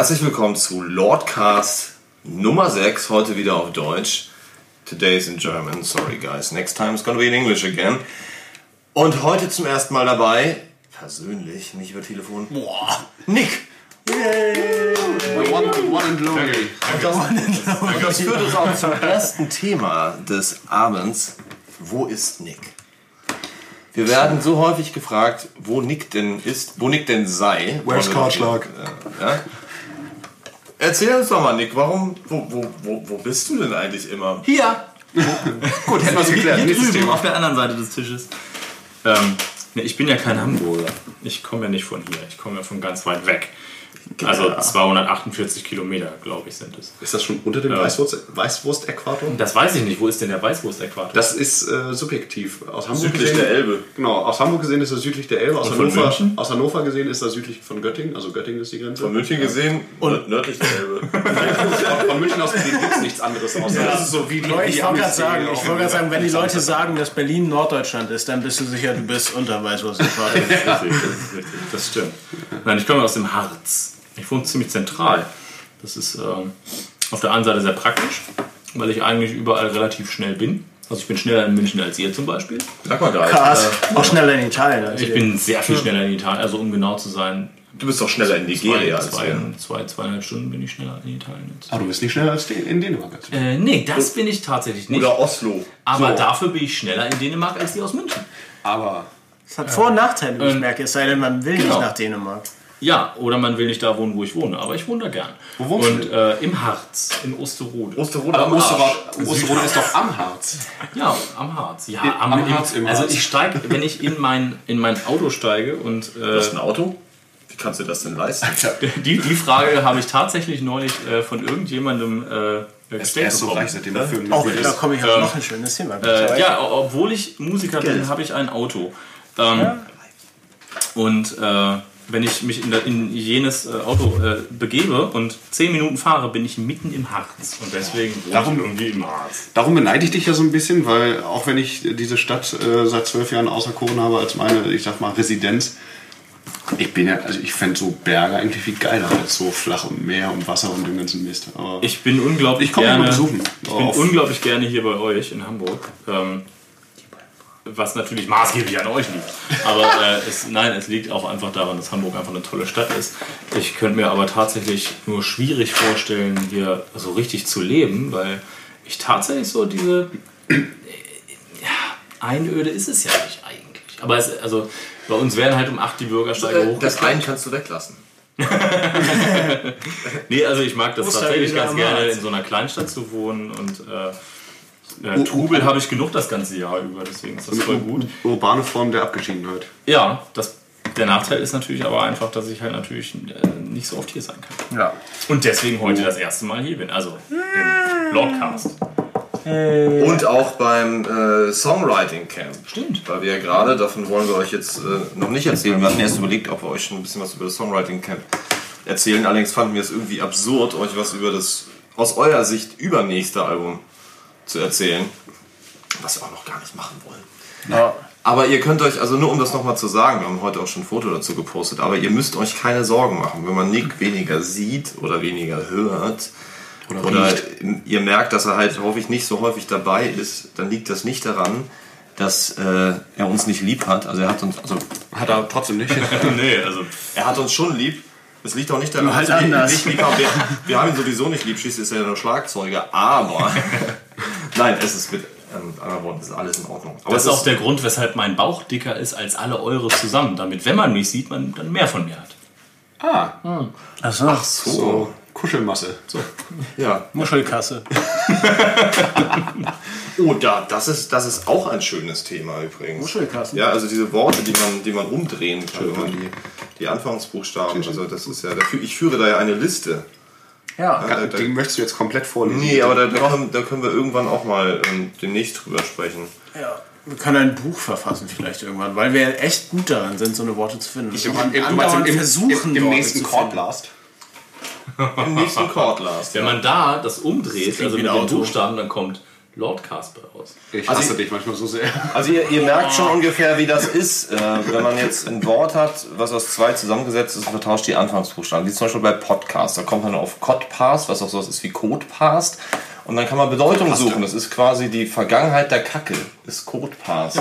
Herzlich willkommen zu Lordcast Nummer 6, heute wieder auf Deutsch. Today is in German, sorry guys, next time it's gonna be in English again. Und heute zum ersten Mal dabei, persönlich, nicht über Telefon, boah, Nick. One, one and lonely. Und das führt uns auch zum ersten Thema des Abends. Wo ist Nick? Wir werden so häufig gefragt, wo Nick denn ist, wo Nick denn sei. Where's Karlschlag? Ja? Erzähl uns doch mal, Nick, warum, wo, wo, wo, wo bist du denn eigentlich immer? Hier! Gut, hätten wir es geklärt. hier drüben Thema. auf der anderen Seite des Tisches. Ähm, ne, ich bin ja kein Hamburger. Ich komme ja nicht von hier. Ich komme ja von ganz weit weg. Also 248 Kilometer, glaube ich, sind es. Ist das schon unter dem Weißwurst- Weißwurst-Äquator? Das weiß ich nicht. Wo ist denn der Weißwurst-Äquator? Das ist äh, subjektiv. Aus Hamburg Südlich gesehen, der Elbe. Genau, aus Hamburg gesehen ist das südlich der Elbe. Aus, Hannover, aus Hannover gesehen ist das südlich von Göttingen. Also Göttingen ist die Grenze. Von München gesehen und nördlich der Elbe. Von München aus gesehen gibt es nichts anderes außer das ist so wie die, Ich wollte gerade sagen, ich gerade sagen, wenn die Leute sagen, dass Berlin Norddeutschland ist, dann bist du sicher, du bist unter Weißwurst-Äquator. Das. Das stimmt. Nein, ich komme aus dem Harz. Ich wohne ziemlich zentral. Das ist ähm, auf der einen Seite sehr praktisch, weil ich eigentlich überall relativ schnell bin. Also ich bin schneller in München als ihr zum Beispiel. Sag mal gerade. Krass. Auch schneller in Italien. als Ich bin sehr viel schneller in Italien, also um genau zu sein, Du bist doch schneller in Nigeria zwei, als zwei, wir. zwei, zweieinhalb Stunden bin ich schneller in Italien. Jetzt. Ah, du bist nicht schneller als in Dänemark. als- Äh, nee, das bin ich tatsächlich nicht. Oder Oslo. aber So. dafür bin ich schneller in Dänemark als die aus München. Aber Das hat Vor- und Nachteile, wie ich merke. Es sei denn, man will genau. nicht nach Dänemark. Ja, oder man will nicht da wohnen, wo ich wohne, aber ich wohne da gern. Wo wohnst du Und äh, im Harz, in Osterode. Osterode aber am Osterrode ist doch am Harz. Ja, am Harz. Ja, am im- Harz, im Also Harz. ich steige, wenn ich in mein, in mein Auto steige und Du äh, hast ein Auto? Wie kannst du das denn leisten? die, die Frage habe ich tatsächlich neulich äh, von irgendjemandem äh, gestellt ist so bekommen. reich, seitdem er Film Auch ist. da komme ich auf noch ein schönes Thema. Äh, ja, obwohl ich Musiker bin, habe ich ein Auto. Ähm, Und äh, wenn ich mich in, in jenes äh, Auto äh, begebe und zehn Minuten fahre, bin ich mitten im Harz. Und deswegen Darum- irgendwie im Harz. Darum beneide ich dich ja so ein bisschen, weil auch wenn ich diese Stadt äh, seit zwölf Jahren auserkoren habe als meine, ich sag mal, Residenz, ich bin ja, also ich fände so Berge eigentlich viel geiler als so flach und Meer und Wasser und dem ganzen Mist. Aber Ich bin unglaublich Ich komme gerne. mal besuchen. Ich bin unglaublich gerne hier bei euch in Hamburg. Ähm, was natürlich maßgeblich an euch liegt. Aber äh, es, nein, es liegt auch einfach daran, dass Hamburg einfach eine tolle Stadt ist. Ich könnte mir aber tatsächlich nur schwierig vorstellen, hier so richtig zu leben, weil ich tatsächlich so diese äh, ja, Einöde ist es ja nicht eigentlich. Aber es, also bei uns werden halt um 8 die Bürgersteige hoch. Das einen kannst du weglassen. Nee, also ich mag das tatsächlich ganz gerne, in so einer Kleinstadt zu wohnen und äh, äh, Trubel habe ich genug das ganze Jahr über, deswegen ist das voll gut. urbane Form der Abgeschiedenheit. Ja, das, der Nachteil ist natürlich aber einfach, dass ich halt natürlich äh, nicht so oft hier sein kann. Ja. Und deswegen heute das erste Mal hier bin, also im Lordcast. Und auch beim äh, Songwriting Camp. Stimmt. Weil wir ja gerade, davon wollen wir euch jetzt äh, noch nicht erzählen. Wir hatten erst überlegt, ob wir euch schon ein bisschen was über das Songwriting Camp erzählen. Allerdings fanden wir es irgendwie absurd, euch was über das aus eurer Sicht übernächste Album zu erzählen. Was wir auch noch gar nicht machen wollen. Ja. Aber ihr könnt euch, also nur um das nochmal zu sagen, wir haben heute auch schon ein Foto dazu gepostet, aber ihr müsst euch keine Sorgen machen, wenn man Nick weniger sieht oder weniger hört oder, riecht. ihr merkt, dass er halt häufig nicht so häufig dabei ist, dann liegt das nicht daran, dass äh, er uns nicht lieb hat. Also er hat uns, also Hat er trotzdem nicht. nee, also er hat uns schon lieb. Es liegt auch nicht daran, halt dass wir ihn anders. nicht lieb haben. Wir, wir haben ihn sowieso nicht lieb, schließlich ist er ja nur Schlagzeuger. Aber nein, es ist mit ähm, anderen Worten, es ist alles in Ordnung. Aber das ist auch der Grund, weshalb mein Bauch dicker ist als alle eure zusammen, damit, wenn man mich sieht, man dann mehr von mir hat. ah, Achso. so Kuschelmasse. So. ja. Muschelkasse. Oh, da, das ist, das ist auch ein schönes Thema übrigens. Muschelkassen. Ja, also diese Worte, die man, die man umdrehen kann, wenn man die, die Anfangsbuchstaben, also das ist ja, da fü- ich führe da ja eine Liste. Ja. da- da- Den möchtest du jetzt komplett vorlesen. Nee, aber da, da, können, da können wir irgendwann auch mal ähm, demnächst drüber sprechen. ja. Wir können ein Buch verfassen vielleicht irgendwann, weil wir echt gut daran sind, so eine Worte zu finden. Im, Noch im, im, versuchen, im, im Worte nächsten. Chordblast. Im nächsten Chord last. Wenn man da das umdreht, klingt also mit den Auto. Buchstaben, dann kommt Lord Casper aus. Ich Also hasse ich- dich manchmal so sehr. Also ihr, ihr merkt schon ungefähr, wie das ist, äh, wenn man jetzt ein Wort hat, was aus zwei zusammengesetzt ist und vertauscht die Anfangsbuchstaben. Wie zum Beispiel bei Podcast. Da kommt man auf Codpast, was auch sowas ist wie Codepast. Und dann kann man Bedeutung suchen. Das ist quasi die Vergangenheit der Kacke. Ist Codepast.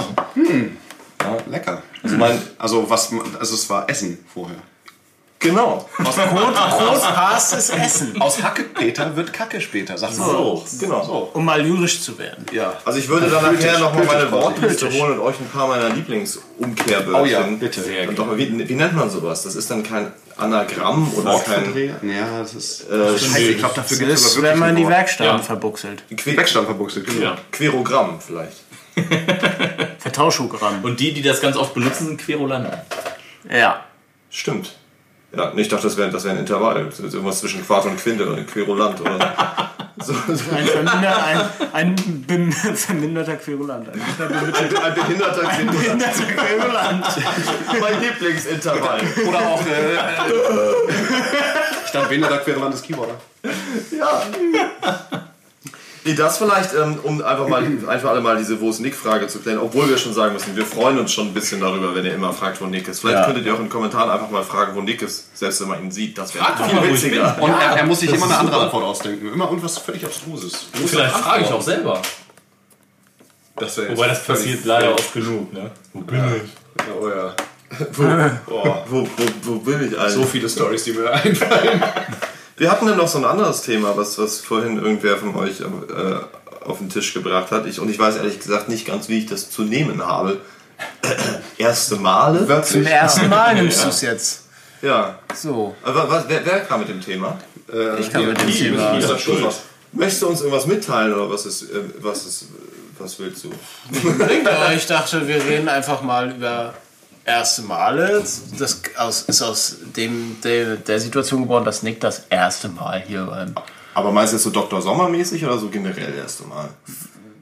Lecker. Also mein, Also was, also es war Essen vorher. Genau. Aus, Großpast ist Essen. Aus Hackepeter wird Kacke später, sagt man so, auch. genau. So. Um mal lyrisch zu werden. Ja. Also ich würde dann nachher nochmal meine Wortliste holen und euch ein paar meiner Lieblingsumkehrbörchen. Oh ja, bitte. Und doch, wie, wie nennt man sowas? Das ist dann kein Anagramm oder kein Wortverdreher? Ja, das ist. äh, Scheiße, ich glaube, dafür gibt es ist, aber wirklich wenn man die Wort. Werkstatten Ja. verbuchselt. Que Wegstand verbuchselt, genau. Ja. Querogramm vielleicht. Vertauschogramm. Und die, die das ganz oft benutzen, sind Querulanten. Ja. Stimmt. Ja, ich dachte, das wäre das wär ein Intervall. Das ist irgendwas zwischen Quart und Quinte oder Querulant oder so. so. Ein, verminder, ein, ein bem- verminderter Querulant. Ein Ein behinderter Quinte. verminderter Querulant. mein Lieblingsintervall. Oder auch. Äh, Stand behinderter Querulant des Keyboarder. Ja. Nee, das vielleicht, ähm, um einfach mal einfach alle mal diese Wo ist Nick-Frage zu klären, obwohl wir schon sagen müssen, wir freuen uns schon ein bisschen darüber, wenn ihr immer fragt, wo Nick ist. Vielleicht Ja. könntet ihr auch in den Kommentaren einfach mal fragen, wo Nick ist, selbst wenn man ihn sieht. Das wäre doch viel witziger. Und er, er muss sich immer eine andere super. Antwort ausdenken. Immer irgendwas völlig Abstruses. Vielleicht frage ich auch selber. Das Wobei das passiert leider oft genug, ne? Wo bin ich? Oh ja. Wo, oh, wo, wo, wo bin ich eigentlich? So viele Stories, die mir einfallen. Wir hatten dann noch so ein anderes Thema, was, was vorhin irgendwer von euch äh, auf den Tisch gebracht hat. Ich, und ich weiß ehrlich gesagt nicht ganz, wie ich das zu nehmen habe. Erste Male? Zum ersten Mal nimmst du es jetzt. Ja. So. Aber was, wer, wer kam mit dem Thema? Ich kann mit dem Thema. Lisa Schulz. Möchtest du uns irgendwas mitteilen oder was ist, äh, was ist, was willst du? Ich dachte, wir reden einfach mal über erste Male. Das aus, ist aus dem, der, der Situation geboren, dass Nick das erste Mal hier beim. Aber meinst du jetzt so Dr. Sommer mäßig oder so generell erste Mal?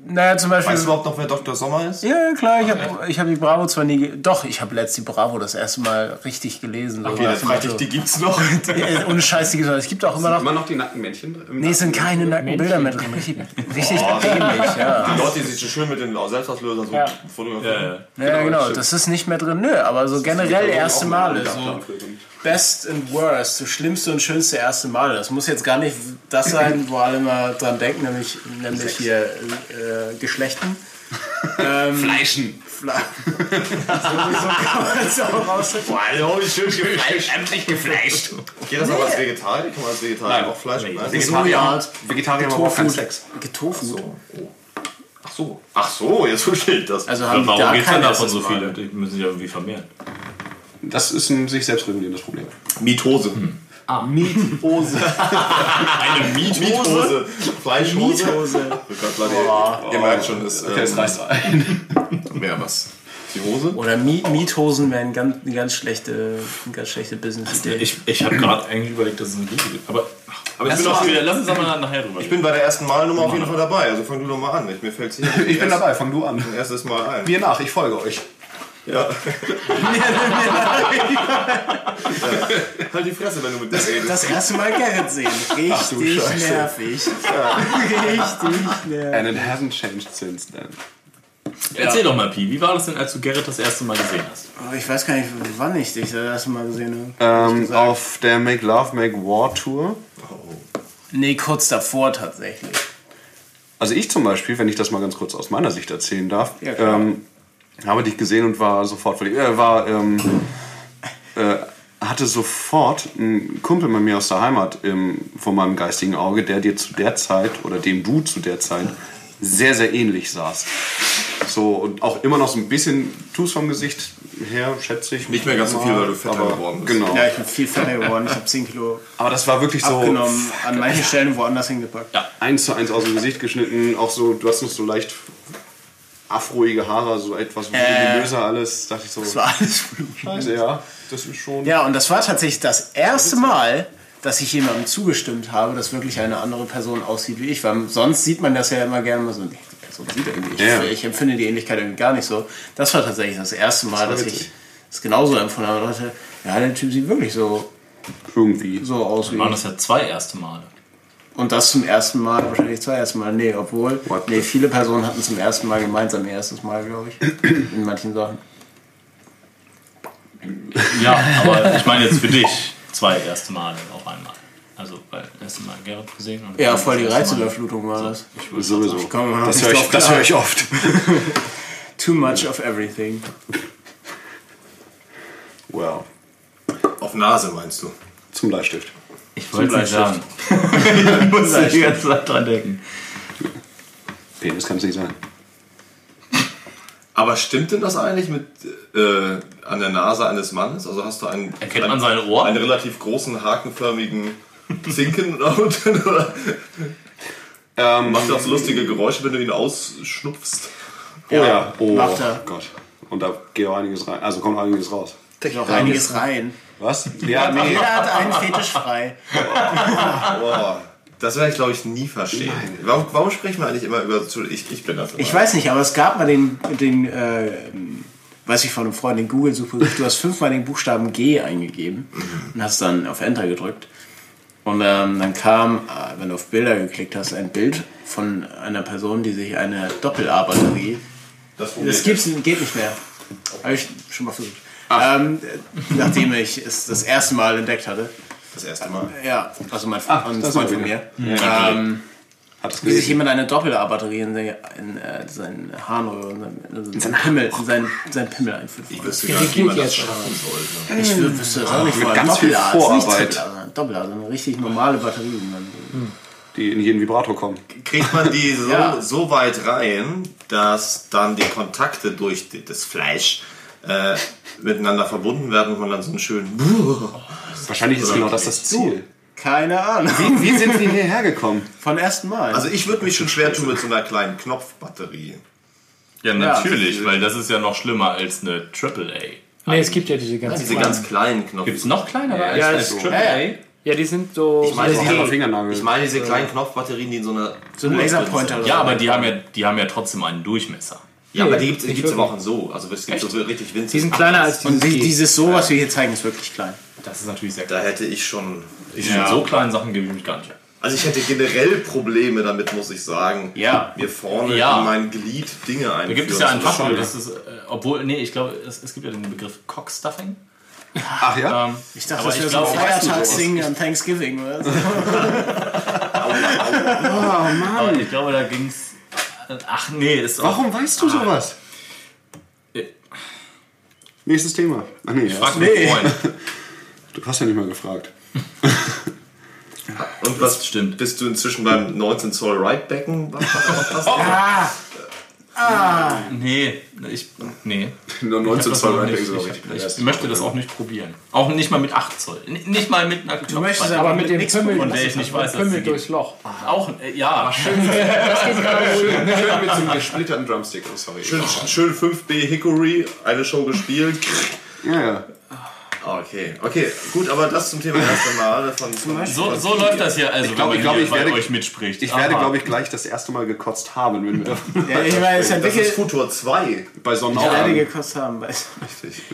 Naja, zum Beispiel. Weißt du überhaupt noch, wer Dr. Sommer ist? ja, ja, klar, ich habe ich hab die Bravo zwar nie. Doch, ich habe letzt die Bravo das erste Mal richtig gelesen. So Okay, nach dann dem frag ich, die gibt's noch. Ohne Scheiß, die gesagt. Es gibt auch immer noch. Immer noch die nackten Männchen drin? Nee, es sind keine nackten Bilder mehr drin. Richtig, richtig dämlich, ja. Die Leute, die sich so schön mit den Selbstauslösern so Ja, fotografieren. ja. Ja, genau, das ist nicht mehr drin. Nö, aber so generell erste Male. So. Best and Worst, so schlimmste und schönste erste Male. Das muss jetzt gar nicht das sein, wo alle mal dran denken, nämlich, nämlich hier äh, Geschlechten. Fleischen. Fla so. Boah, schön gefleischt. Endlich gefleischt. Geht das auch als Vegetarier? Kann man als Vegetarier auch Fleisch essen? Vegetarier, Vegetarier haben auch keinen Sex. Getofu. Ach so. Ach so, jetzt verstehe ich das. Also haben Warum da gibt es denn davon so Mal? viele? Die müssen sich ja irgendwie vermehren. Das ist ein sich selbst regulierendes Problem. Mietose. Miethose. Eine Miethose? Fleischhose. Miethose. Oh ihr, merkt schon, es Okay, das ähm, reißt ein. mehr was. Die Hose? Oder Mi Miethosen wären ganz, eine ganz schlechte, eine ganz schlechte Business-Idee. Ich, ich habe gerade eigentlich überlegt, dass es ein Lied gibt. Aber, Aber ich lass, bin, uns auch, wieder, lass uns mal nachher drüber ich bin bei der ersten Malnummer auf jeden Fall dabei. Also fang du doch mal an. Ich, mir fällt hier Ich bin dabei, fang du an. erstes Mal ein. Mir nach, ich folge euch. Ja. halt die Fresse, wenn du mit mir redest. Das erste Mal Gerrit sehen. Richtig nervig. Richtig nervig. And it hasn't changed since then. Erzähl doch mal, Pi, wie war das denn, als du Gerrit das erste Mal gesehen hast? Oh, ich weiß gar nicht, wann ich dich das erste Mal gesehen habe. Ähm, auf der Make Love, Make War Tour. Nee, kurz davor tatsächlich. Also ich zum Beispiel, wenn ich das mal ganz kurz aus meiner Sicht erzählen darf, Ja, ähm, habe dich gesehen und war sofort verliebt. Äh, war, ähm, äh, hatte sofort einen Kumpel bei mir aus der Heimat im, vor meinem geistigen Auge, der dir zu der Zeit oder dem du zu der Zeit sehr, sehr ähnlich sahst. So, und auch immer noch so ein bisschen tust vom Gesicht her, schätze ich. Nicht mehr ganz so viel, weil du fetter aber, geworden bist. Genau. Ja, ich bin viel fetter geworden. Ich habe 10 Kilo Aber das war wirklich so abgenommen, an manchen Stellen woanders hingepackt. Ja. eins zu eins aus dem Gesicht geschnitten. Auch so, du hast noch so leicht afroige Haare, so etwas voluminöser alles. Dachte ich so, Das war alles scheiße, ja, das ist schon... Ja, und das war tatsächlich das erste Mal, dass ich jemandem zugestimmt habe, dass wirklich eine andere Person aussieht wie ich. Weil sonst sieht man das ja immer gerne mal so, nee, die Person sieht irgendwie, ich, Ja. ich empfinde die Ähnlichkeit irgendwie gar nicht so. Das war tatsächlich das erste Mal, war dass ich es genauso empfunden habe. Und dachte, ja, der Typ sieht wirklich so, Irgendwie. so aus wie Waren das ja zwei erste Male. Und das zum ersten Mal, wahrscheinlich zum ersten Mal. Nee, obwohl, What? nee, viele Personen hatten zum ersten Mal gemeinsam erstes Mal, glaube ich. In manchen Sachen. Ja, aber ich meine jetzt für dich zwei erste Male auf einmal. Also, weil das erste Mal Gerrit gesehen und Ja, voll die Reizüberflutung war das. Sowieso. Ich komme Das höre ich, das höre ich oft. Too much of everything. Wow. Auf Nase meinst du? Zum Bleistift. Ich wollte es nicht sagen. ich muss die ganze Zeit dran denken. Penis kann es nicht sein. Aber stimmt denn das eigentlich mit äh, an der Nase eines Mannes? Also hast du einen, Erkennt einen, man seine Ohren? einen relativ großen hakenförmigen Zinken unten oder Ähm, macht das lustige Geräusche, wenn du ihn ausschnupfst? oh ja. Oh macht er. Gott. Und da geht auch einiges rein. Also kommt einiges raus. Geht auch einiges rein. Was? Ja, nee. Jeder hat einen Fetisch frei. Boah, das werde ich glaube ich nie verstehen. Warum, warum sprechen wir eigentlich immer über ich, ich bin dafür. Ich weiß nicht, aber es gab mal den, den äh, weiß ich von einem Freund, den Google-Suche. Du hast fünfmal den Buchstaben G eingegeben und hast dann auf Enter gedrückt. Und ähm, dann kam, äh, wenn du auf Bilder geklickt hast, ein Bild von einer Person, die sich eine Doppel-A-Batterie. das Das gibt's, geht nicht mehr. Habe ich schon mal versucht. Ähm, äh, nachdem ich es das erste Mal entdeckt hatte. das erste Mal. Ja, also mein Ach, Freund ist von mir. Ähm, Hat es wie sich jemand eine Doppel-A-Batterie in, seine- in äh, seinen Harnröhre, in seinen, in seinen Pimmel, in seinen, sein Pimmel einführt. Ich wüsste gar nicht, wie man das schaffen sollte. Ich wü- wüsste das auch nicht. vor allem Vorarbeit. Triple-A, sondern Doppel-A, so eine richtig normale Batterie. die man- Die in jeden Vibrator kommen. Kriegt man die so, Ja. so weit rein, dass dann die Kontakte durch das Fleisch äh, miteinander verbunden werden und man dann so einen schönen Wahrscheinlich ist genau das das Ziel. Keine Ahnung. Wie, wie sind wir hierher gekommen? Von ersten Mal. Also ich würde mich schon schwer tun mit so einer kleinen Knopfbatterie. Ja, natürlich, weil das ist ja noch schlimmer als eine AAA. Nee, es gibt ja diese ganzen Diese kleinen. ganz kleinen Knopf. Gibt es noch kleinere als Ja, eine ist so. AAA? Ja, die sind so. Ich meine, Ich die, habe Fingernagel. ich meine diese kleinen Knopfbatterien, die in so einer so ein Laserpointer. Ja, aber die haben ja, die haben ja trotzdem einen Durchmesser. Ja, aber die gibt es aber auch in so. Also es gibt so richtig winzig. Die sind kleiner als Und dieses die, G. dieses so, was wir hier zeigen, ist wirklich klein. Das ist natürlich sehr Da klein. hätte ich schon. Ich Mit so kleinen Sachen gebe ich mich gar nicht. Also ich hätte generell Probleme damit, muss ich sagen. Ja. Mir vorne Ja. in mein Glied Dinge einführen. Da gibt es ja ein zu Fachwort, können. das ist, äh, obwohl, nee, ich glaube, es, es gibt ja den Begriff Cockstuffing. Ach ja? Ähm, Ich dachte, Aber das ich wäre so ein Feiertagsding an Thanksgiving. Oder? so. aber ich glaube, da ging es. Ach nee, ist auch. Warum weißt du sowas? Äh. Nächstes Thema. Ach nee, ja. Frag nee. Freund. du hast ja nicht mal gefragt. Und was stimmt. Bist du inzwischen beim 19 Zoll Right Becken? Was passt Nee, ich. Nee. Nur Ich, 19 hab das Zoll nicht, ich, richtig ich, ich möchte das auch nicht probieren. Auch nicht mal mit 8 Zoll. N nicht mal mit einer Du möchtest aber mit dem nichts Pimmel, von der ich nicht weiß, dass Pimmel durchs Loch. Auch, äh, ja. Schön mit so einem gesplitterten Drumstick. Oh, sorry. Schön, schön 5B Hickory, eine Show gespielt. Ja, ja. Okay, okay, gut, aber das zum Thema erste Male von, So, so läuft das hier, also glaub- wenn ich man glaub, hier ich werde- euch mitspricht. Ich werde, Aha. glaube ich, gleich das erste Mal gekotzt haben, wenn wir Ja, ich meine, es Das ist entwickelt. Futur 2. bei Beide Sonnenaufgang. gekostet haben. weiß-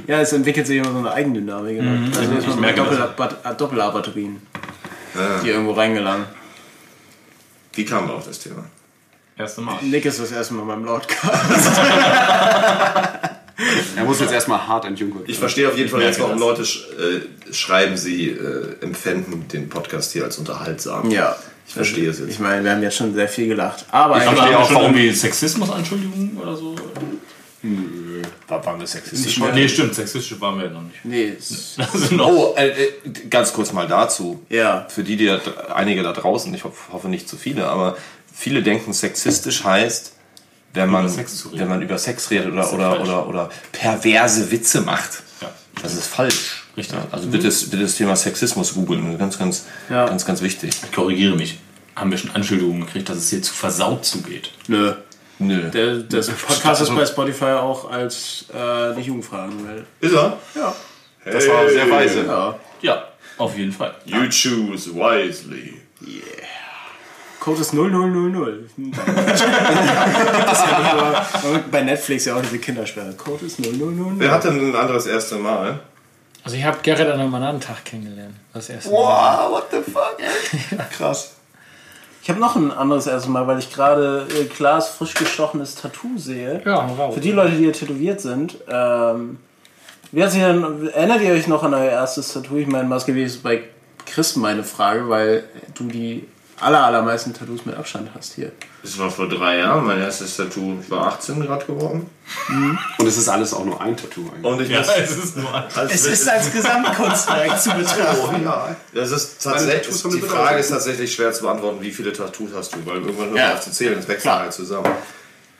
Ja, es entwickelt sich immer so eine Eigendynamik. Mhm. Also jetzt mal merke. Doppel- äh, Doppel-A-Batterien, die irgendwo reingelangen. Wie kamen wir auf das Thema? Erste Mal. Nick ist das erste Mal beim Lordcast. Er muss jetzt erstmal hart entjungfert Ich verstehe auf jeden Fall jetzt, warum. Leute sch äh, schreiben, sie äh, empfänden den Podcast hier als unterhaltsam. Ja. Ich verstehe es Ich jetzt. meine, wir haben jetzt schon sehr viel gelacht. Aber haben wir auch, schon irgendwie Sexismus-Anschuldigungen oder so? War, waren wir sexistisch? Nee, stimmt, sexistisch waren wir ja noch nicht. nee, Also. Oh, äh, äh, ganz kurz mal dazu. ja. Für die, die da, einige da draußen, ich hoff, hoffe nicht zu viele, aber viele denken, sexistisch heißt, wenn man, wenn man über Sex redet oder, oder, oder, oder perverse Witze macht. Ja. Das ist falsch. Richtig. Ja, also bitte, das- bitte das Thema Sexismus googeln. Ganz, ganz, Ja. ganz, ganz wichtig. Ich korrigiere mich. Haben wir schon Anschuldigungen gekriegt, dass es hier zu versaut zugeht? Nö. Nö. Der, das Podcast ist bei Spotify auch als äh, nicht Jugendfrei angemeldet. Ist er? Ja. Das war sehr weise. Ja. Ja, auf jeden Fall. You choose wisely. Code ist 0000. das ist ja bei Netflix ja auch diese Kindersperre. Code ist 0000. Wer hat denn ein anderes erste Mal? Also ich habe Gerrit an einem anderen Tag kennengelernt. Das erste Mal. Wow, what the fuck, ey? Krass. Ich habe noch ein anderes erstmal, weil ich gerade äh, Klaas frisch gestochenes Tattoo sehe. Ja, raus. Für die Leute, die hier tätowiert sind, ähm, wie hat sich denn, erinnert ihr euch noch an euer erstes Tattoo? Ich meine, Maske, wie ist bei Chris meine Frage, weil du die aller, allermeisten Tattoos mit Abstand hast hier. Das war vor drei Jahren, mein erstes Tattoo. Ich war 18 gerade geworden. Und es ist alles auch nur ein Tattoo eigentlich. Und ich Ja, muss, es ist nur ein. als Es ist als Gesamtkunstwerk zu betrachten. ja, das ist tatsächlich, die Frage ist tatsächlich schwer zu beantworten, wie viele Tattoos hast du, weil irgendwann hört Ja. man auf zu zählen, das wächst Klar. halt zusammen.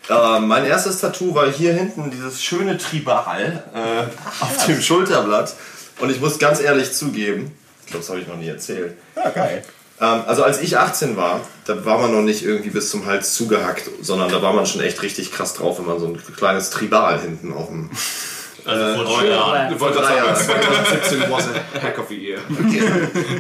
Äh, mein erstes Tattoo war hier hinten dieses schöne Tribal äh, auf dem Schulterblatt. Und ich muss ganz ehrlich zugeben, ich glaube, das habe ich noch nie erzählt. Ja, geil. Ähm, also als ich 18 war, da war man noch nicht irgendwie bis zum Hals zugehackt, sondern da war man schon echt richtig krass drauf, wenn man so ein kleines Tribal hinten auf dem... Also vor drei Jahren. Wollte Drei Jahre. sagen, 2017 was a heck of a year.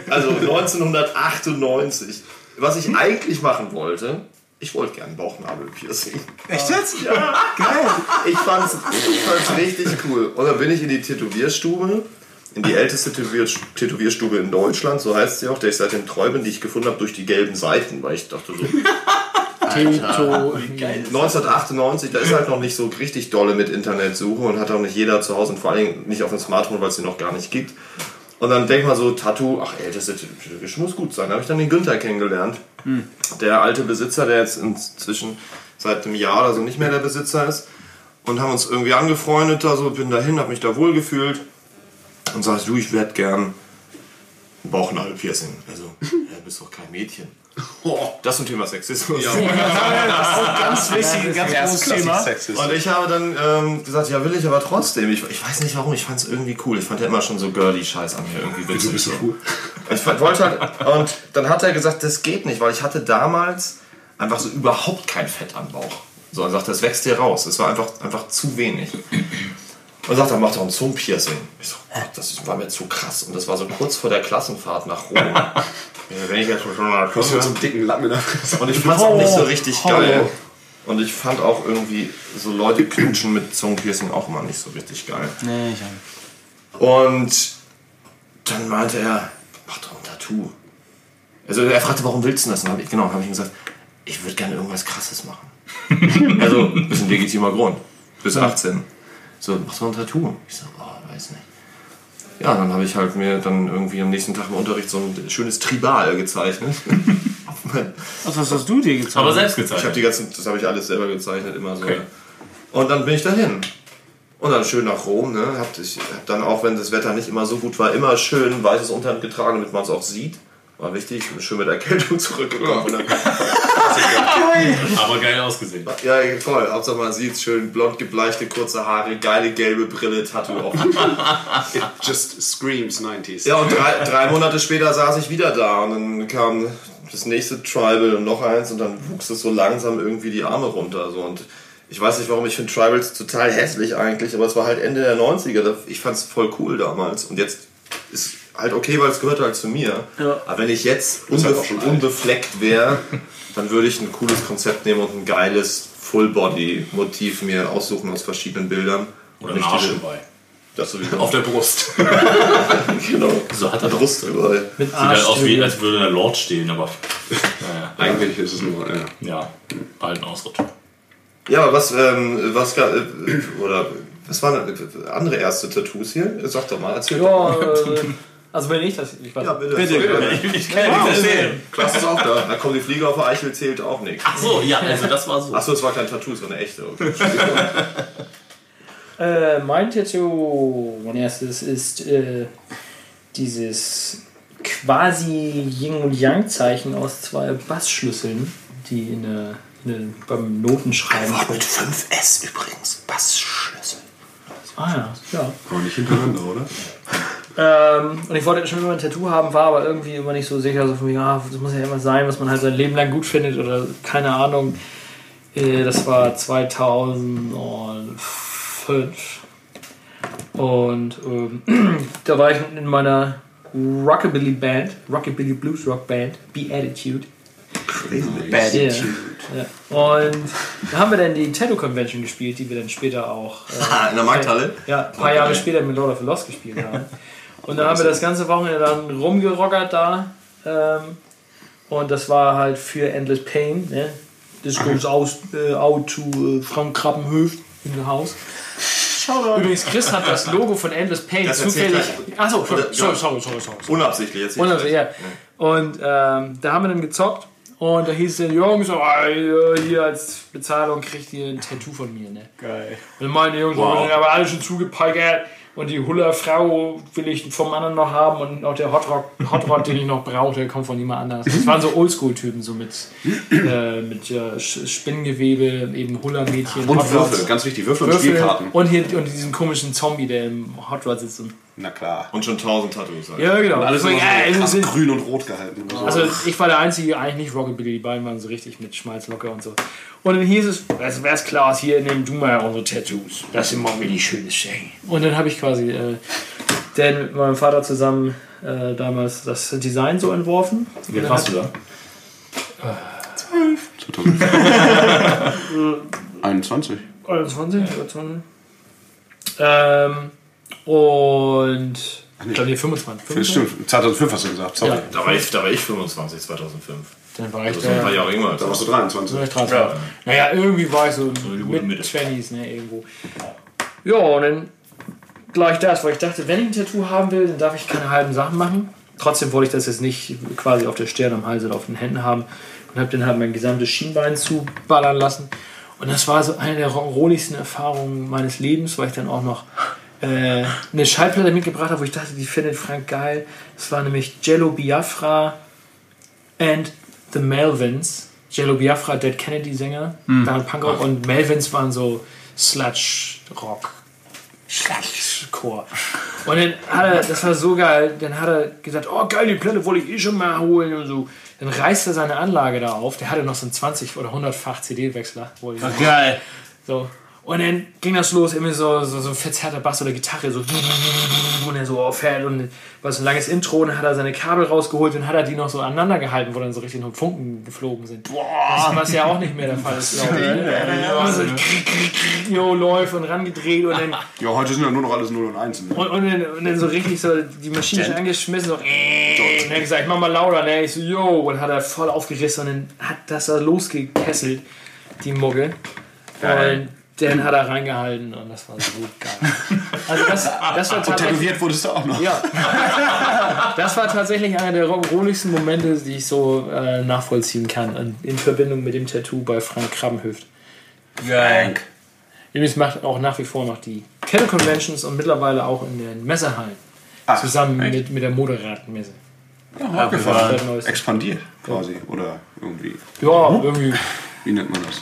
Also 1998. Was ich eigentlich machen wollte, ich wollte gern Bauchnabelpiercing. Echt jetzt? Ja, geil. Ich fand's, ich fand's richtig cool. Und dann bin ich in die Tätowierstube, in die älteste Tätowier Tätowierstube in Deutschland, so heißt sie auch, der ich seitdem treu bin, die ich gefunden habe durch die gelben Seiten, weil ich dachte so, Teto. 1998, da ist halt noch nicht so richtig dolle mit Internetsuche und hat auch nicht jeder zu Hause und vor allem nicht auf dem Smartphone, weil es sie noch gar nicht gibt. Und dann denkt man so, Tattoo, ach älteste Tätowierstube muss gut sein. Da habe ich dann den Günther kennengelernt. Der alte Besitzer, der jetzt inzwischen seit einem Jahr oder so nicht mehr der Besitzer ist. Und haben uns irgendwie angefreundet da so, bin dahin, habe mich da wohl gefühlt und sagst, du, ich werde gern ein Bauchnabelpiercing. Also, ja, du bist doch kein Mädchen. Das ist ein Thema Sexismus. Ganz wichtig, ganz großes Thema. Und ich habe dann ähm, gesagt, ja will ich aber trotzdem. Ich, ich weiß nicht warum, ich fand es irgendwie cool. Ich fand ja immer schon so girly Scheiß an mir irgendwie witzig. bist so so. cool. Ich fand- wollte halt, und dann hat er gesagt, das geht nicht, weil ich hatte damals einfach so überhaupt kein Fett am Bauch. So, er sagt, das wächst dir raus. Es war einfach, einfach zu wenig. Und sagt, dann mach doch ein Zungenpiercing. Ich so, Gott, das war mir zu krass. Und das war so kurz vor der Klassenfahrt nach Rom. wenn ich jetzt schon mal so einen dicken Lappen in der Fresse. und ich fand es auch nicht so richtig geil. Und ich fand auch irgendwie so Leute knutschen mit Zungenpiercing auch immer nicht so richtig geil. Nee, ich Und dann meinte er, mach doch ein Tattoo. Also er fragte, warum willst du das? Und hab ich, genau, habe ich ihm gesagt, ich würde gerne irgendwas krasses machen. also, ist ein legitimer Grund. Bis 18. So, mach doch ein Tattoo. Ich so, oh, weiß nicht. Ja, dann habe ich halt mir dann irgendwie am nächsten Tag im Unterricht so ein schönes Tribal gezeichnet. Was hast du dir gezeigt? Aber selbst ich habe gezeichnet. die ganzen, das habe ich alles selber gezeichnet, immer so. Okay. ne? Und dann bin ich dahin. Und dann schön nach Rom, ne? Hab, ich hab dann auch, wenn das Wetter nicht immer so gut war, immer schön weißes Unterhemd getragen, damit man es auch sieht. War wichtig, bin schön mit Erkältung zurückgekommen. Und dann, Aber geil ausgesehen. ja, toll. Hauptsache man sieht schön blond gebleichte, kurze Haare, geile gelbe Brille, Tattoo auf. It just screams 90s. Ja, und drei, drei Monate später saß ich wieder da und dann kam das nächste Tribal und noch eins und dann wuchs es so langsam irgendwie die Arme runter. So. Und ich weiß nicht warum, ich finde Tribals total hässlich eigentlich, aber es war halt Ende der 90er. da- Ich fand es voll cool damals und jetzt ist halt okay, weil es gehört halt zu mir. Ja. Aber wenn ich jetzt halt unbe auch schon alt. unbefleckt wäre, dann würde ich ein cooles Konzept nehmen und ein geiles Full-Body-Motiv mir aussuchen aus verschiedenen Bildern. Oder Und ein nicht Arsch dabei. Das sowieso. Auf der Brust. genau. So hat er doch. Brust Sieht überall. Mit halt aus wie, Arsch. als würde der Lord stehen, aber. Naja, Eigentlich ist es nur, ja. ja, bald ein Ausrutscher. Ja, aber was, ähm, was, äh, oder, was waren andere erste Tattoos hier? Sag doch mal, erzähl doch mal. Ja, äh, also wenn ich das, ich weiß Ja, bitte. Bitte. bitte. Ich kann ja nichts erzählen. Klasse ist auch da. Da kommt die Fliege auf der Eichel, zählt auch nichts. Ach so, ja, also das war so. Achso, es war kein Tattoo, es war eine echte. Okay. Äh, mein Tattoo, mein erstes ist äh, dieses quasi Yin und Yang Zeichen aus zwei Bassschlüsseln, die in eine, in eine, beim Notenschreiben. mit 5S übrigens. Bassschlüssel. Ah ja, ja. Aber nicht hintereinander, oder? Ähm, und ich wollte schon immer ein Tattoo haben, war aber irgendwie immer nicht so sicher, so von mir, ah, das muss ja immer sein, was man halt sein Leben lang gut findet oder keine Ahnung. Äh, das war 2005. Und ähm, da war ich in meiner Rockabilly Band, Rockabilly Blues Rock Band, Be Attitude. Bad. Ja. Ja. Und da haben wir dann die Tattoo Convention gespielt, die wir dann später auch äh, Ah, in der Markthalle? ja, ein paar Jahre später mit Lord of the Lost gespielt haben. Und dann haben wir das ganze Wochenende dann rumgerockert da. Ähm, Und das war halt für Endless Pain. Ne? This goes out, äh, out to äh, Frank Krabbenhöft in house. Übrigens, Chris hat das Logo von Endless Pain Das zufällig. Achso, sorry, sorry, sorry, sorry, sorry. Unabsichtlich jetzt. Also, ja. und ähm, da haben wir dann gezockt und da hieß es, Jungs, oh, hier als Bezahlung kriegt ihr ein Tattoo von mir. Ne? Geil. Und meine Jungs, wir sind aber alle schon zugepeigert und die Huller-Frau will ich vom anderen noch haben und auch der Hotrod, Hotrod den ich noch brauche, der kommt von jemand anders. Das waren so Oldschool-Typen, so mit, äh, mit Sch- Spinngewebe, eben Huller-Mädchen. Und Hot Würfel, ganz wichtig, Würfel und Würfel Spielkarten. und hier und diesen komischen Zombie, der im Hot Rod sitzt. Und, Na klar. Und schon tausend Tattoos. Halt. ja, genau. Alles immer ja, so also, grün und rot gehalten. oder so. also ich war der Einzige, eigentlich nicht Rockabilly, die beiden waren so richtig mit Schmalz locker und so. Und dann hieß es, es wär's Klaus, hier nimm du mal unsere Tattoos. Das sind mal wirklich schönes Shang. Und dann habe ich quasi äh, dann mit meinem Vater zusammen äh, damals das Design so entworfen. Wie alt warst du da? 21. 21, 21. Ähm, und ich glaube, nee, 25. Das stimmt. 2005 hast du gesagt. Sorry. Ja. Da, war ich, da war ich 25, 2005. Dann war ich Das ist ein paar. Jahre jünger Da warst du 23. Ja. 30. Naja, irgendwie war ich so mit Mitte. 20s, ne, irgendwo. Ja, und dann gleich das, weil ich dachte, wenn ich ein Tattoo haben will, dann darf ich keine halben Sachen machen. Trotzdem wollte ich das jetzt nicht quasi auf der Stirn, am Hals oder auf den Händen haben. Und habe dann halt mein gesamtes Schienbein zuballern lassen. Und das war so eine der roligsten Erfahrungen meines Lebens, weil ich dann auch noch äh, eine Schallplatte mitgebracht habe, wo ich dachte, die findet Frank geil. Das war nämlich Jello Biafra and the Melvins. Jello Biafra, Dead Kennedy Sänger, dann Punkrock und Melvins waren so Sludge Rock. Sludge Chor. Und dann hat er, das war so geil, dann hat er gesagt, oh geil, die Platte wollte ich eh schon mal holen und so. Dann reißt er seine Anlage da auf, der hatte noch so einen 20 oder 100-fach CD-Wechsler. wo ich- Geil. so. Und dann ging das los, irgendwie so, so, so ein verzerrter Bass oder Gitarre, so und er so auffährt und war so ein langes Intro und dann hat er seine Kabel rausgeholt und hat er die noch so aneinander gehalten, wo dann so richtig noch Funken geflogen sind. Das, was ja auch nicht mehr der Fall ist, glaube ich. Und so, jo, läuft und rangedreht und dann, Ja, heute sind ja nur noch alles 0 und 1. Ne? und, und, dann, und dann so richtig so die Maschine schon angeschmissen, so, und dann hat er gesagt, mach mal lauter, ne? Ich so, yo, und hat er voll aufgerissen und dann hat das da losgekesselt, die Muggel. Und dann hat er reingehalten und das war so geil. Also das, das war tatsächlich, Tätowiert wurdest du auch noch. ja, das war tatsächlich einer der ruhigsten Momente, die ich so äh, nachvollziehen kann in, in Verbindung mit dem Tattoo bei Frank Krabbenhöft. Geil. Übrigens macht auch nach wie vor noch die Kettle Conventions und mittlerweile auch in den Messehallen. zusammen mit, mit der Moderatenmesse. Ja, Neueste. Expandiert quasi. Oder irgendwie. Ja, irgendwie Wie nennt man das?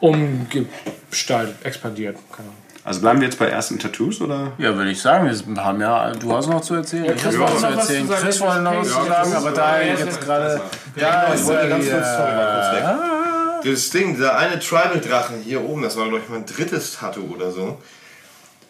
Umgestaltet, expandiert. Keine Ahnung. Also bleiben wir jetzt bei ersten Tattoos oder? Ja, würde ich sagen, wir haben ja, du hast noch zu erzählen. ich Chris habe noch wollte zu noch was erzählen. zu sagen. Chris wollte noch was zu sagen, aber da jetzt gerade. Da Ich wollte ganz kurz, sorry, mal kurz weg. Ah. Das Ding, dieser eine Tribal-Drachen hier oben, das war, glaube ich, mein drittes Tattoo oder so.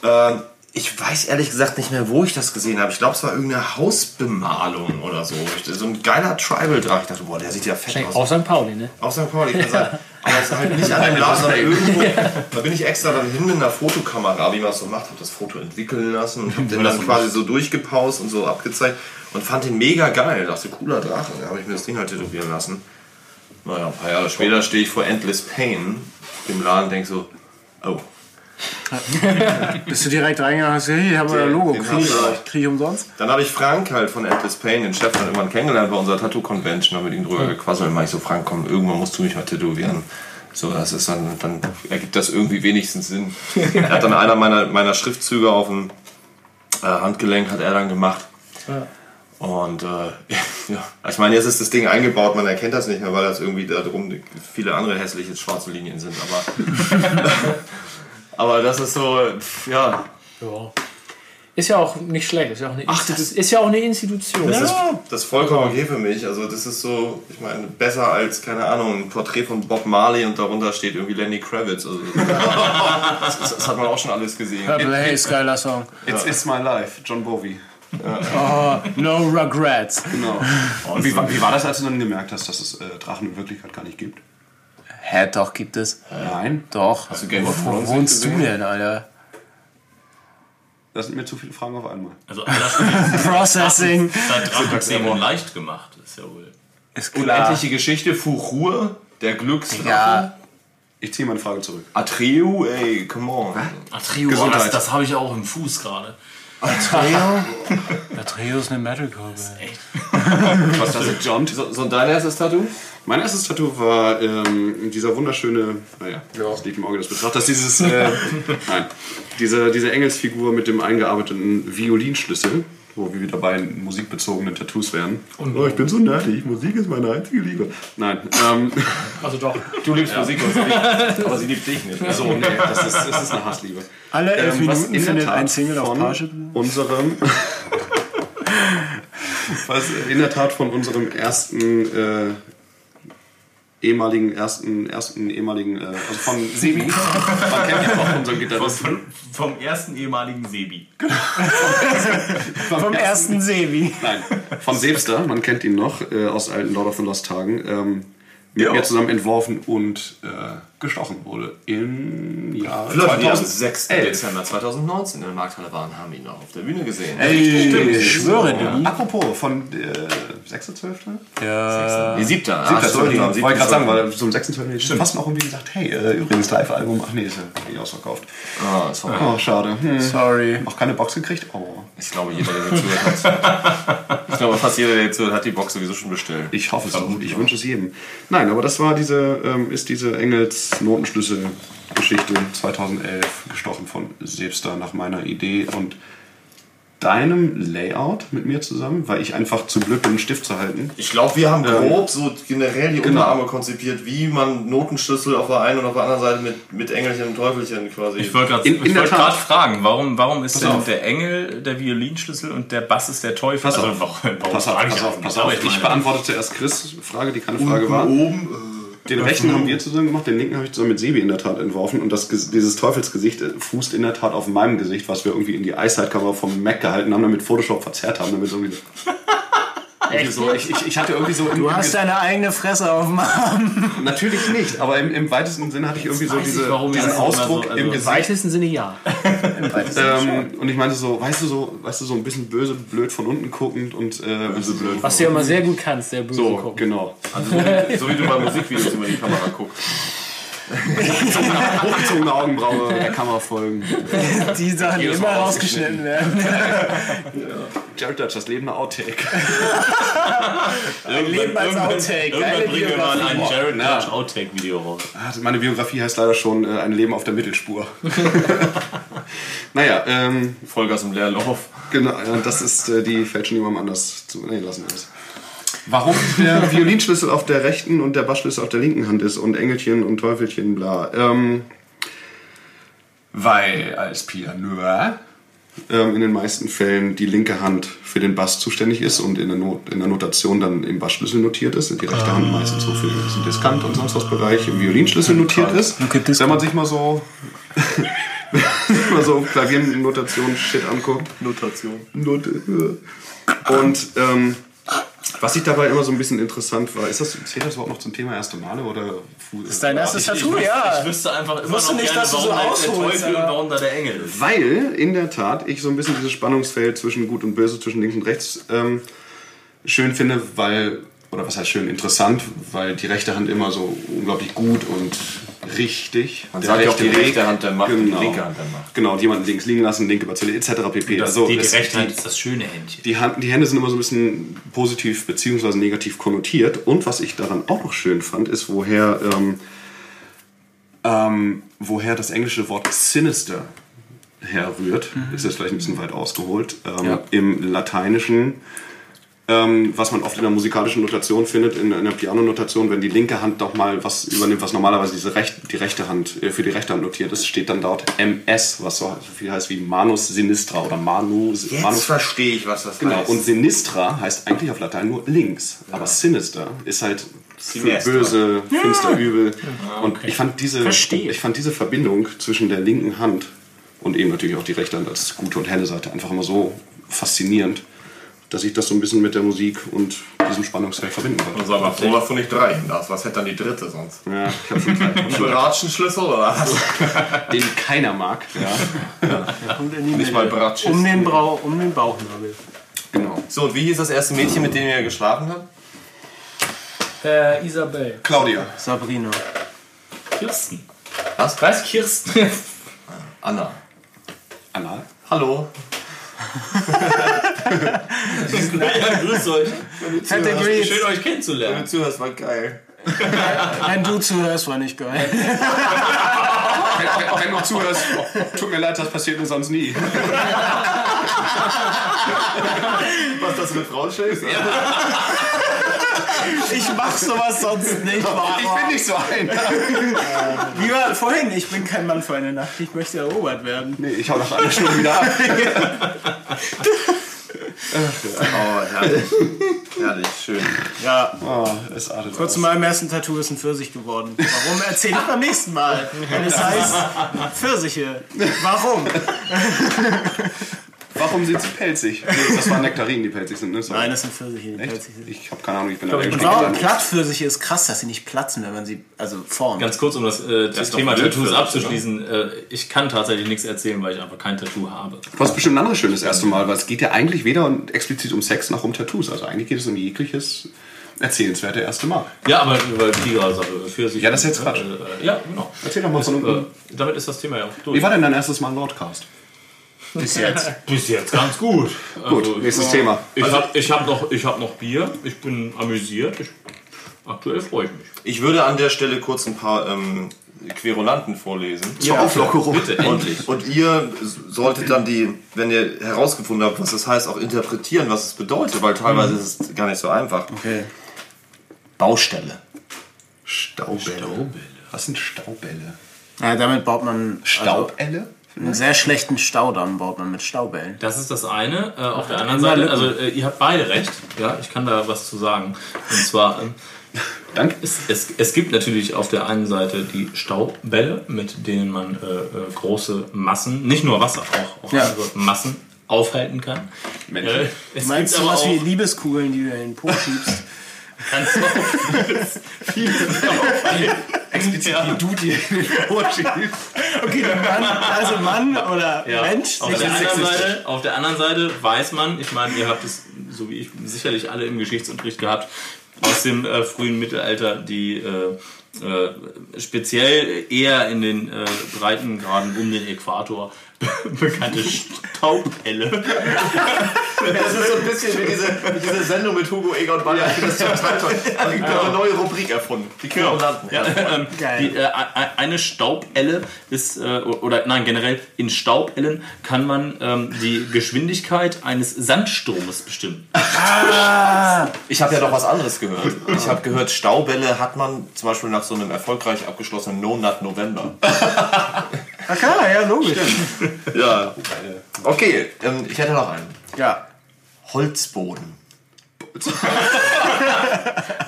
Ähm, ich weiß ehrlich gesagt nicht mehr, wo ich das gesehen habe. Ich glaube, es war irgendeine Hausbemalung oder so. So ein geiler Tribal-Drachen. Ich dachte, boah, der sieht ja fett aus. Auch St. Pauli, ne? Auf St. Pauli, kann sein. Aber es ist halt nicht an dem Glas, sondern irgendwo. Da bin ich extra dann hin mit einer Fotokamera, wie man es so macht, habe das Foto entwickeln lassen und habe den dann quasi so durchgepaust und so abgezeigt und fand den mega geil. Dachte, cooler Drachen. Da habe ich mir das Ding halt tätowieren lassen. Naja, ein paar Jahre später stehe ich vor Endless Pain im Laden und denke so, oh, Bist du direkt reingegangen und hast gesagt, hey, haben wir ein Logo, Den krieg hab ich, ich. krieg ich umsonst? Dann habe ich Frank halt von Endless Pain, den Chef, dann irgendwann kennengelernt bei unserer Tattoo-Convention, habe mit ihm drüber gequasselt. Dann meinte ich so, Frank, komm, irgendwann musst du mich mal tätowieren. So, das ist dann, dann ergibt das irgendwie wenigstens Sinn. er hat dann einer meiner, meiner Schriftzüge auf dem äh, Handgelenk, hat er dann gemacht. Und äh, ja, ich meine, jetzt ist das Ding eingebaut, man erkennt das nicht mehr, weil das irgendwie da drum viele andere hässliche schwarze Linien sind. Aber, aber das ist so, pf, ja, Ja. Ist ja auch nicht schlecht, ist ja auch eine, Ach, das- ist ja auch eine Institution. Das, ist, das ist vollkommen okay für mich. Also das ist so, ich meine, besser als, keine Ahnung, ein Porträt von Bob Marley und darunter steht irgendwie Lenny Kravitz. Also, das, das, das hat man auch schon alles gesehen. Purple Haze, geiler Song. It's, it's my life, John Bowie. No regrets. Genau. Und wie, war- wie war das, als du dann gemerkt hast, dass es äh, Drachen in Wirklichkeit gar nicht gibt? Hä, doch, gibt es. Nein. Doch. Hast du Game of Wo Thrones wohnst du denn, Alter? Das sind mir zu viele Fragen auf einmal. Also, alles Processing. hat Drachenzähmen leicht gemacht. Ist ja wohl. Ist klar. Unendliche Geschichte, Furur, der Glücksdrache. Ja, Ich ziehe meine Frage zurück. Atreu, ey, come on. Gesundheit. das, das habe ich auch im Fuß gerade. Atreo. Atreo ist eine Metalcore. Was das ist John? So, so ein dein erstes Tattoo? Mein erstes Tattoo war ähm, dieser wunderschöne, naja, das liegt im Auge des Betrachters, dieses, äh, nein, diese, diese Engelsfigur mit dem eingearbeiteten Violinschlüssel, wo wir wieder bei musikbezogenen Tattoos wären. oh, ich bin so nerdig, Musik ist meine einzige Liebe. Nein, ähm, Also doch. Du liebst Musik und sie liebt, aber sie liebt dich nicht. so, nee, das ist, das ist eine Hassliebe. Alle elf Ähm, Minuten in der findet Tat ein Single auf Parship. unserem was in der Tat von unserem ersten äh, ehemaligen ersten ersten ehemaligen äh, also von Sebi. Man kennt ihn auch unseren Gitarristen Vom ersten ehemaligen Sebi. Vom ersten Sevi. nein von Sebster man kennt ihn noch äh, aus alten Lord of the Lost Tagen. Ähm, mit mir zusammen entworfen und äh, gestochen wurde im Jahr Flirty am 2011. 6. Dezember 2019 in der Markthalle waren, haben ihn noch auf der Bühne gesehen. Ich schwöre dir. Apropos von äh, 6.12. Ja. Die siebte. Ah, Siebter, sorry, Wollte ich gerade sagen, weil zum 26. Stimmt. Fast noch irgendwie gesagt, hey, äh, übrigens Live-Album. Ach nee, ist ja ausverkauft. Ah, ist vorbei. Oh, schade. Hm. Sorry. Noch keine Box gekriegt? Oh. Ich glaube, jeder, der zuhört hat. Ich glaube, fast jeder, der zuhört, hat die Box sowieso schon bestellt. Ich hoffe es auch. Ich wünsche es jedem. Nein, aber das war diese, ähm, ist diese Engels Notenschlüssel-Geschichte 2011 gestochen von Sebster nach meiner Idee und deinem Layout mit mir zusammen, weil ich einfach zu blöd bin, einen Stift zu halten. Ich glaube, wir haben grob so generell die Genau. Unterarme konzipiert, wie man Notenschlüssel auf der einen und auf der anderen Seite mit, mit Engelchen und Teufelchen quasi. Ich wollte gerade In- in der wollt fragen, warum, warum ist denn der Engel der Violinschlüssel und der Bass ist der Teufel? Pass Also, auf. warum, warum Pass auf, pass ich auf, pass auf. Ich meine- beantworte zuerst Chris' Frage, die keine Frage war. oben. Den rechten haben wir zusammen gemacht, den linken habe ich zusammen mit Sebi in der Tat entworfen. Und das, dieses Teufelsgesicht äh, fußt in der Tat auf meinem Gesicht, was wir irgendwie in die Eyesight-Cover vom Mac gehalten haben, damit Photoshop verzerrt haben. Damit irgendwie so, ich, ich, ich hatte irgendwie so. im- Du hast deine eigene Fresse auf dem Arm. Natürlich nicht, aber im, im weitesten Sinne hatte ich irgendwie so ich, diese, warum diesen immer Ausdruck so- im also Im Gesicht. weitesten Sinne ja. Ähm, und ich meinte so, weißt du so, weißt du so ein bisschen böse, blöd von unten guckend und äh, böse, blöd. Was du ja immer sehr gut kannst, der böse so, gucken. genau. Also so wie, so wie du bei Musikvideos über die Kamera guckst. Hochgezogene Augenbraue der Kamera folgen. Die Sachen, die immer rausgeschnitten werden. Jared Dutch, das lebende Outtake. Ein Leben als Outtake. Irgendwann bringen wir mal ein. Jared. Dutch Outtake-Video raus. Ah, Meine Biografie heißt leider schon äh, ein Leben auf der Mittelspur. naja, ähm, Vollgas im Leerlauf. genau, das ist äh, die fällt schon jemandem anders zu. Nee, lassen wir das. Warum der Violinschlüssel auf der rechten und der Bassschlüssel auf der linken Hand ist und Engelchen und Teufelchen, bla. Ähm, weil als Pianeur ähm, in den meisten Fällen die linke Hand für den Bass zuständig ist und in der, Not, in der Notation dann im Bassschlüssel notiert ist, und die rechte Hand meistens so für den Diskant und sonst was Bereich im Violinschlüssel notiert ist. This Wenn man sich mal so wenn man so Klaviernotation Shit anguckt. Notation. Note. Und ähm, was ich dabei immer so ein bisschen interessant war, ist das, zählt das überhaupt noch zum Thema erste Male oder Fuß? ist dein erstes Tattoo, ja. ich wüsste einfach immer Wusste noch nicht, gerne, dass du so halt der ausholst, Teufel und warum da der Engel ist. Weil in der Tat ich so ein bisschen dieses Spannungsfeld zwischen Gut und Böse, zwischen links und rechts ähm, schön finde, weil, oder was heißt schön, interessant, weil die rechte Hand immer so unglaublich gut und richtig. Man der sagt ja auch, die Weg- rechte Hand der Macht und die genau, linke Hand der Macht. Genau, jemanden links liegen lassen, linke Bazille etc. pp. Das, also die es- rechte Hand ist das schöne Händchen. die, Hand, die Hände sind immer so ein bisschen positiv bzw. negativ konnotiert. Und was ich daran auch noch schön fand, ist, woher, ähm, ähm, woher das englische Wort sinister herrührt. Ist jetzt vielleicht ein bisschen weit ausgeholt. Ähm, Im Lateinischen, ähm, was man oft in der musikalischen Notation findet, in, in der Piano-Notation, wenn die linke Hand doch mal was übernimmt, was normalerweise diese Recht, die rechte Hand äh, für die rechte Hand notiert ist, steht dann dort MS, was so viel heißt wie Manus Sinistra oder Manu, Manus verstehe ich, was das Genau, und Sinistra heißt eigentlich auf Latein nur links. Aber Sinister ist halt für Sinistra. böse, finster, übel. Und ich fand, diese, ich fand diese Verbindung zwischen der linken Hand und eben natürlich auch die rechte Hand als gute und helle Seite einfach immer so faszinierend, dass ich das so ein bisschen mit der Musik und diesem Spannungsfeld verbinden wollte. Sag mal, froh, dass du nicht drei hast. Was hätte dann die dritte sonst? Ja, ich habe schon drei. Bratschenschlüssel oder was? Den keiner mag. Ja, die Nicht mal Mitte. Bratsch. Um den, Brau um den Bauchnabel. genau. So, und wie hieß das erste Mädchen, mit dem ihr geschlafen habt? Äh, Isabel. Claudia. Sabrina. Kirsten. Was? Was? Kirsten? Anna. Anna. Hallo. ja, grüß euch. Fette Grease. Schön euch Wenn kennenzulernen. du zuhörst, war geil. Wenn du zuhörst, war nicht geil. Wenn, wenn, wenn du zuhörst, oh, tut mir leid, das passiert mir sonst nie. Was das mit Frauen schlägst? Ich mach sowas sonst nicht. Ich bin nicht so ein. Wie war vorhin, ich bin kein Mann für eine Nacht, ich möchte erobert werden. Nee, ich hau nach einer Stunde wieder ab. Oh, herrlich. herrlich, schön. Ja, Oh, es artet kurz zu meinem ersten Tattoo ist ein Pfirsich geworden. Warum erzähle ich beim nächsten Mal? Wenn es heißt Pfirsiche. Warum? Warum sind sie pelzig? Nee, das waren Nektarinen, die pelzig sind, ne? Sorry. Nein, das sind Pfirsiche, die Echt? pelzig sind. Ich habe keine Ahnung, ich bin da Und warum. Plattpfirsiche ist krass, dass sie nicht platzen, wenn man sie also formt. Ganz kurz, um das, äh, das doch Thema Tattoos abzuschließen. Äh, ich kann tatsächlich nichts erzählen, weil ich einfach kein Tattoo habe. Du hast bestimmt ein anderes schönes erste Mal, weil es geht ja eigentlich weder explizit um Sex noch um Tattoos. Also eigentlich geht es um jegliches erzählenswerte erste Mal. Ja, aber über Tiger-Sache. für sich. Ja, das ist jetzt Quatsch. Äh, ja, genau. Erzähl doch mal von Äh, unten. damit ist das Thema ja auch durch. Wie war denn dein erstes Mal Lordcast? Bis jetzt. Bis jetzt ganz gut. Gut, Also, nächstes Thema. Ich habe ich hab noch, ich hab noch Bier, ich bin amüsiert. Ich, aktuell freue ich mich. Ich würde an der Stelle kurz ein paar ähm, Querulanten vorlesen. Zur Auflockerung. Bitte, endlich. Und ihr solltet dann die, wenn ihr herausgefunden habt, was das heißt, auch interpretieren, was es bedeutet, weil teilweise ist es gar nicht so einfach. Okay. Baustelle. Staubälle. Was sind Staubälle? Ja, damit baut man Staubälle? also einen sehr schlechten Staudamm baut man mit Staubellen. Das ist das eine. Äh, auf der anderen Seite, Lücken. also äh, ihr habt beide recht. Ja, ich kann da was zu sagen. Und zwar, ähm, Danke. es, es, es gibt natürlich auf der einen Seite die Staubbälle, mit denen man äh, äh, große Massen, nicht nur Wasser, auch, auch Ja. andere Massen aufhalten kann. Menschen. Äh, es Du meinst gibt aber sowas wie auch Liebeskugeln, die du in den Po schiebst? ganz oft vieles aufhalten. Explizit, Ja. wie du dir in den vorschiebst. Okay, der Mann, also Mann oder Ja. Mensch, Auf der, anderen. Seite, auf der anderen Seite weiß man, ich meine, ihr habt es, so wie ich, sicherlich alle im Geschichtsunterricht gehabt, aus dem äh, frühen Mittelalter, die äh, äh, speziell eher in den äh, Breitengraden um den Äquator bekannte Staubelle. Das ist so ein bisschen wie diese, wie diese Sendung mit Hugo Egon. Ich finde das total toll. Es eine neue Rubrik erfunden. Die Querulanten. Ja, ähm, Geil. die, äh, eine Staubelle ist, äh, oder nein, generell in Staubellen kann man ähm, die Geschwindigkeit eines Sandsturmes bestimmen. Ich habe ja noch was anderes gehört. Ich habe gehört, Staubälle hat man zum Beispiel nach so einem erfolgreich abgeschlossenen No Nut November. Okay, ja, logisch. Ja. Okay, ähm, ich hätte noch einen. Ja. Holzboden.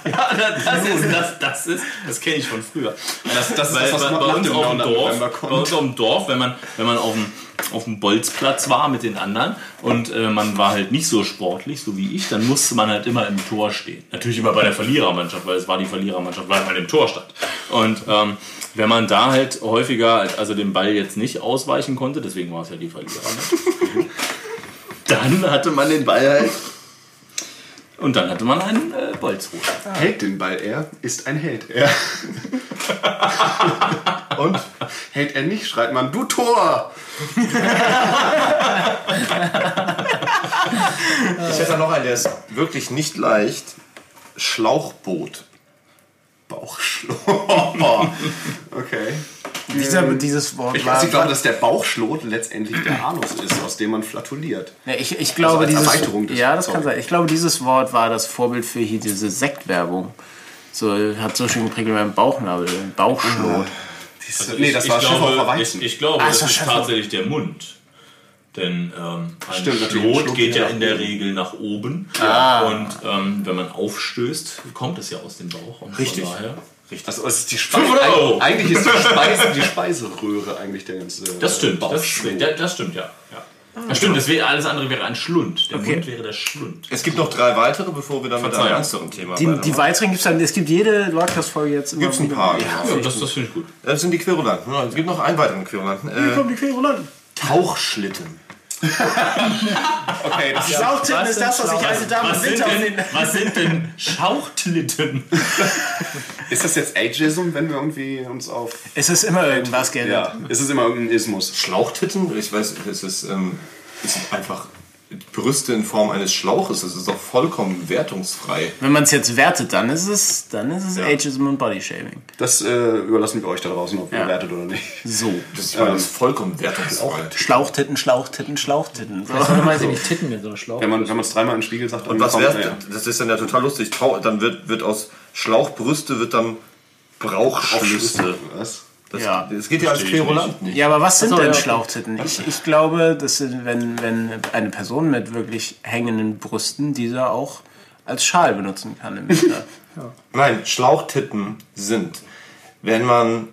Ja, das ist, das, das ist, das kenne ich von früher. Das, das ist das, was bei, nach bei, uns dem auf dem Dorf, bei uns auf dem Dorf, wenn man, wenn man auf dem, auf dem Bolzplatz war mit den anderen und äh, man war halt nicht so sportlich, so wie ich, dann musste man halt immer im Tor stehen. Natürlich immer bei der Verlierermannschaft, weil es war die Verlierermannschaft, weil man im Tor stand. Und ähm, wenn man da halt häufiger, also den Ball jetzt nicht ausweichen konnte, deswegen war es ja die Verlierermannschaft, dann hatte man den Ball halt und dann hatte man einen äh, Bolzrot. Hält den Ball er, ist ein Held. Er. Und hält er nicht, schreit man, du Tor! Ich hätte noch einen, der ist wirklich nicht leicht. Schlauchboot. Bauchschlot. okay. Dieser, dieses Wort Ich, war. also ich glaube, dass der Bauchschlot letztendlich der Anus ist, aus dem man flatuliert. Ja, ich, ich glaube, als dieses, Erweiterung des- ja, das kann sorry. sein. Ich glaube, dieses Wort war das Vorbild für hier diese Sektwerbung. So, hat so schön geprägt beim Bauchnabel, Bauchschlot. nee, das war ich Schiffer glaube, Weizen. ich, ich glaube, Ah, das das ist Schiffer. tatsächlich der Mund. Denn ähm, ein Stimmt, ein Schlot geht ja in der. Regel nach oben. Ah. Und ähm, wenn man aufstößt, kommt es ja aus dem Bauch. Und Richtig. Von daher, Also es ist die Speise, 500 Euro. eigentlich ist die, Speise, die Speiseröhre eigentlich der ganze das stimmt. Das, Bauchschlot. das, das stimmt, ja. ja. Das stimmt, das wäre, alles andere wäre ein Schlund. Der Okay. Mund wäre der Schlund. Es gibt noch drei weitere, bevor wir dann mit einem Verzeihung. ernsteren Thema Die, die weiteren gibt es dann, es gibt jede Logcast-Folge jetzt immer. Gibt's ein wieder. paar, Ja, ja. Ja, das, das finde ich gut. Das sind die Querulanten. Ja, Es gibt noch einen weiteren Querulanten. Hier Äh, kommen die Querulanten. Tauchschlitten. Okay, das Schlauchtitten was ist das, was sind ich alte Damen Was im sind, Winter denn, den... was sind denn Schauchtlitten? ist das jetzt Ageism, wenn wir irgendwie uns auf. Es ist immer irgendwas geändert. Ja, ist es immer irgendein Ismus? Schlauchtitten? Ich weiß, es ist, ähm, es ist einfach Brüste in Form eines Schlauches. Das ist doch vollkommen wertungsfrei. Wenn man es jetzt wertet, dann ist es, dann ist es Ageism und Bodyshaming. Das äh, überlassen wir euch da draußen, ob ihr Ja. wertet oder nicht. So. Das, meine, das ist vollkommen wertungsfrei. Schlauchtitten, Schlauchtitten, Schlauchtitten. So. Warum meinst du nicht Titten mit so einem Schlauch? Wenn man es dreimal in den Spiegel sagt, Und was kommt- wäre, ja. das ist dann ja total lustig. Trau- Dann wird, wird aus Schlauchbrüste wird dann Brauchschlüsse. Was? Das, Ja. das geht ja als Querulant nicht. Ja, aber was sind Ach so, denn ja, okay. Schlauchtitten? Ich, ich glaube, dass wenn, wenn eine Person mit wirklich hängenden Brüsten diese auch als Schal benutzen kann im Winter. Nein, Schlauchtitten sind, wenn man.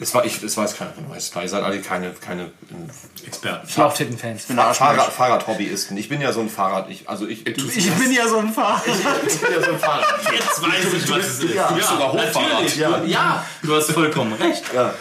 Es, war, ich, es weiß keiner von euch, ihr seid alle keine, keine ähm, Experten. Schlauchtitten-Fans. Fahr Fahrrad, Fahrradhobbyisten. Ich bin ja so ein Fahrrad. Ich, also ich, ich, Ich bin ja so ein Fahrer. bin ja so ein Fahrrad. Jetzt weiß ich, was es ist. Ja, Ja, du bist sogar Hochfahrrad. natürlich. Ja. ja, du hast vollkommen recht. Ja.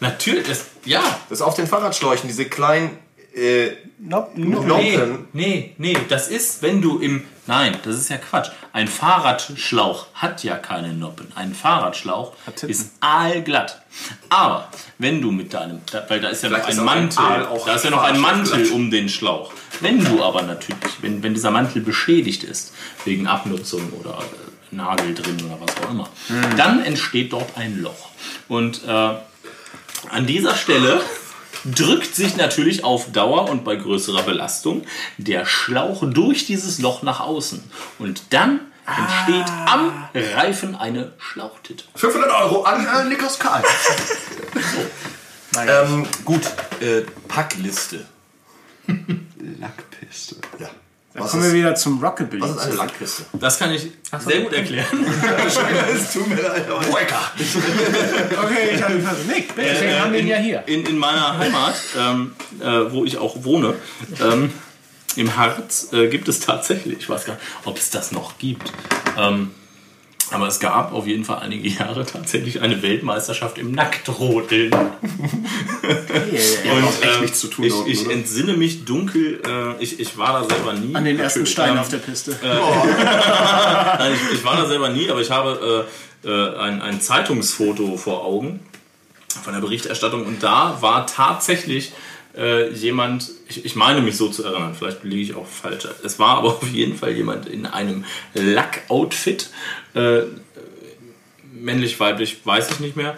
Natürlich. Das, ja. Das ist auf den Fahrradschläuchen, diese kleinen äh, Nope. Nee, Noppen. nee, nee, das ist, wenn du im. Nein, das ist ja Quatsch. Ein Fahrradschlauch hat ja keine Noppen. Ein Fahrradschlauch ist aalglatt. Aber wenn du mit deinem. Da, weil da ist ja noch Vielleicht ein auch ein Mantel. Auch da ist ja noch ein Mantel um den Schlauch. Wenn du aber natürlich, wenn, wenn dieser Mantel beschädigt ist, wegen Abnutzung oder äh, Nagel drin oder was auch immer, dann entsteht dort ein Loch. Und äh, an dieser Stelle drückt sich natürlich auf Dauer und bei größerer Belastung der Schlauch durch dieses Loch nach außen. Und dann entsteht am Reifen eine Schlauchtitte. 500 Euro an äh, Nikos Karl. ähm, gut, äh, Packliste. Lackpiste. Ja. Da Was kommen wir ist, wieder zum Rockabilly. was ist eine Lackkiste? Das kann ich sehr gut erklären. Es tut mir leid, Okay, ich habe ihn versucht. Nick, bitte. Deswegen haben wir ihn ja hier. In, in meiner Heimat, ähm, äh, wo ich auch wohne, ähm, im Harz, äh, gibt es tatsächlich, ich weiß gar nicht, ob es das noch gibt, ähm, aber es gab auf jeden Fall einige Jahre tatsächlich eine Weltmeisterschaft im Nacktrodeln. Und auch echt ähm, nichts zu tun ich, dort, ich entsinne mich dunkel, äh, ich, ich war da selber nie. An den ersten Stein ähm, auf der Piste. Nein, ich, ich war da selber nie, aber ich habe äh, äh, ein, ein Zeitungsfoto vor Augen von der Berichterstattung und da war tatsächlich äh, jemand, ich, ich meine mich so zu erinnern, vielleicht liege ich auch falsch. Es war aber auf jeden Fall jemand in einem Lack-Outfit. Äh, männlich, weiblich, weiß ich nicht mehr,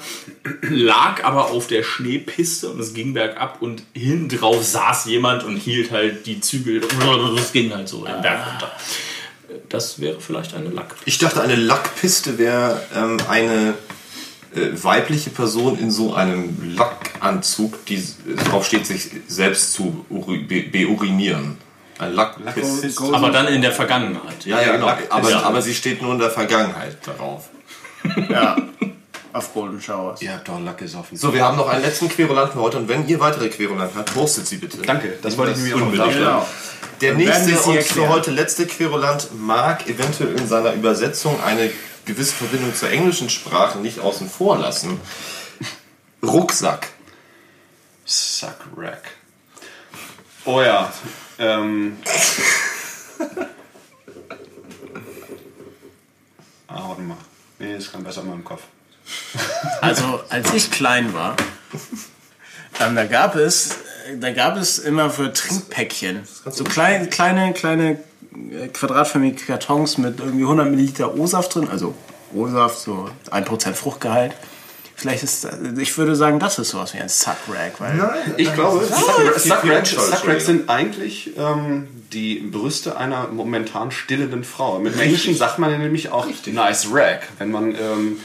lag aber auf der Schneepiste und es ging bergab und hinten drauf saß jemand und hielt halt die Zügel. Es ging halt so den Berg runter. Das wäre vielleicht eine Lack. Ich dachte, eine Lackpiste wäre ähm, eine weibliche Person in so einem Lackanzug, die s- drauf steht, sich selbst zu uri be beurinieren. Ein Lackpiste. Aber dann in der Vergangenheit. Ja, ja, genau. Lackpiste. Aber, Ja. aber sie steht nur in der Vergangenheit darauf. Ja. Auf Golden Showers. Ihr habt doch Lack gesoffen. So, wir haben noch einen letzten Querulanten für heute und wenn ihr weitere Querulanten habt, postet sie bitte. Danke, das wollte ich nämlich auch noch unbedingt. sagen. Genau. Der nächste und für heute letzte Querulant mag eventuell in seiner Übersetzung eine gewisse Verbindung zur englischen Sprache nicht außen vor lassen. Rucksack. Suck Rack. Oh ja. Ähm. ah, warte mal. Nee, das kann besser in meinem Kopf. Also, als ich klein war, ähm, da gab es, äh, da gab es immer für Trinkpäckchen so kleine, kleine, kleine quadratförmige Kartons mit irgendwie 100 Milliliter O-Saft drin, also O-Saft, so 1% Fruchtgehalt. Vielleicht ist, das- ich würde sagen, das ist sowas wie ein Suck-Rag, weil Ich glaube, Suck Suck sind eigentlich ähm, die Brüste einer momentan stillenden Frau. Mit Englischen sagt man ja nämlich auch nice Rack, wenn man ähm,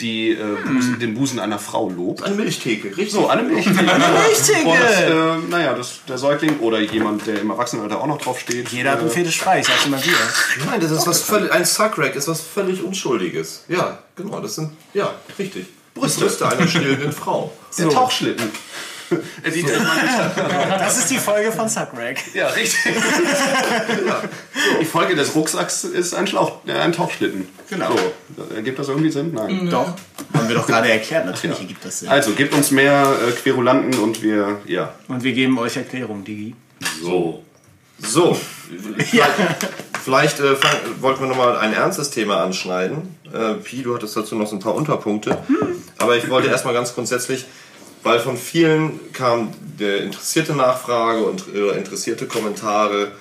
die, äh, Busen, den Busen einer Frau lobt. Eine Milchtheke, richtig. So, eine Milchtheke. Milchtheke! Und das, äh, naja, das, der Säugling oder jemand, der im Erwachsenenalter auch noch drauf steht. jeder hat einen äh, Fetisch frei, ich sag's immer wieder. Nein, das ist was völlig, ein Suckrack ist was völlig Unschuldiges. Ja, genau, das sind, ja, richtig. Brüste. Brüste einer stillenden Frau. Der Tauchschlitten. Er sieht immer nicht. Das ist die Folge von Suck-Rag. Ja, richtig. Die Folge des Rucksacks ist ein, Schlauch, äh, ein Tauchschlitten. Genau. So, ergibt das irgendwie Sinn? Nein. Doch. Haben wir doch gerade erklärt, natürlich ergibt das Sinn. Also, gebt uns mehr äh, Querulanten und wir, ja. Und wir geben euch Erklärungen, Digi. So. So. Vielleicht, vielleicht äh, fang, wollten wir nochmal ein ernstes Thema anschneiden. Äh, Pi, du hattest dazu noch so ein paar Unterpunkte. Aber ich wollte erstmal ganz grundsätzlich, weil von vielen kam der interessierte Nachfrage und äh, interessierte Kommentare,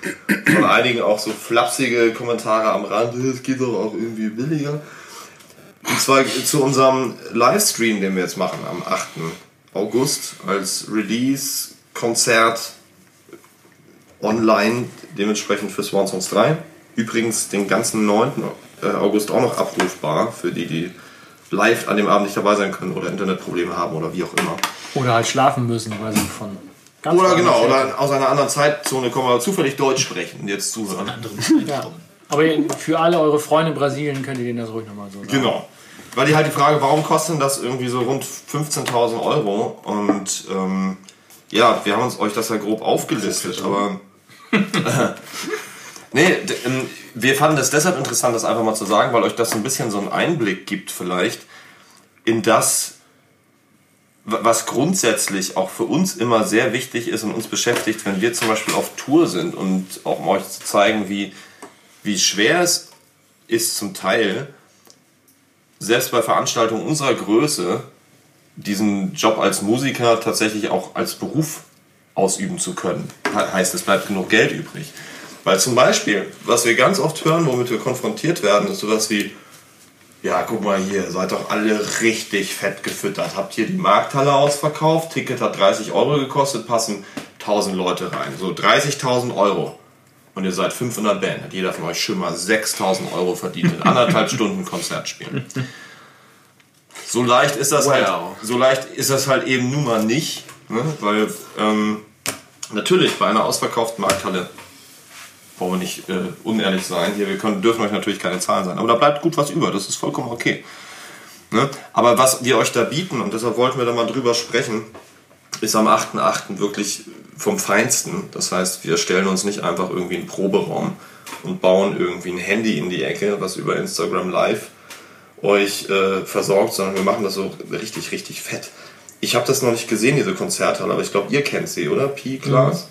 von einigen auch so flapsige Kommentare am Rand, es geht doch auch irgendwie billiger. Und zwar zu unserem Livestream, den wir jetzt machen am 8. August als Release-Konzert online, dementsprechend für Swan Songs 3. Übrigens den ganzen 9. äh, August auch noch abrufbar für die, die live an dem Abend nicht dabei sein können oder Internetprobleme haben oder wie auch immer. Oder halt schlafen müssen, weil sie von ganz Oder genau, oder aus einer anderen Zeitzone kommen, aber zufällig Deutsch sprechen und jetzt zuhören. Ja. Aber für alle eure Freunde in Brasilien könnt ihr denen das ruhig nochmal so sagen. Genau. Weil die halt die Frage, warum kostet das irgendwie so rund 15.000 Euro? Und ähm, ja, wir haben uns euch das ja grob aufgelistet, aber nee, ähm, wir fanden es deshalb interessant, das einfach mal zu sagen, weil euch das ein bisschen so einen Einblick gibt vielleicht in das, wa- was grundsätzlich auch für uns immer sehr wichtig ist und uns beschäftigt, wenn wir zum Beispiel auf Tour sind und auch um euch zu zeigen, wie, wie schwer es ist zum Teil, selbst bei Veranstaltungen unserer Größe diesen Job als Musiker tatsächlich auch als Beruf ausüben zu können. He- Heißt, es bleibt genug Geld übrig. Weil zum Beispiel, was wir ganz oft hören, womit wir konfrontiert werden, ist sowas wie, ja, guck mal hier, seid doch alle richtig fett gefüttert. Habt hier die Markthalle ausverkauft, Ticket hat 30 Euro gekostet, passen 1000 Leute rein. So 30.000 Euro. Und ihr seid 500 Band, hat jeder von euch schon mal 6000 Euro verdient in anderthalb Stunden Konzert spielen. So leicht ist das halt, so leicht ist das halt eben nun mal nicht, ne? weil ähm, natürlich bei einer ausverkauften Markthalle wollen wir nicht äh, unehrlich sein. Hier, wir können, dürfen euch natürlich keine Zahlen sein, aber da bleibt gut was über. Das ist vollkommen okay. Ne? Aber was wir euch da bieten und deshalb wollten wir da mal drüber sprechen, ist am 8.8. wirklich vom Feinsten. Das heißt, wir stellen uns nicht einfach irgendwie einen Proberaum und bauen irgendwie ein Handy in die Ecke, was über Instagram Live euch äh, versorgt, sondern wir machen das so richtig, richtig fett. Ich habe das noch nicht gesehen, diese Konzerthalle, aber ich glaube, ihr kennt sie, oder? Pi, Klaas?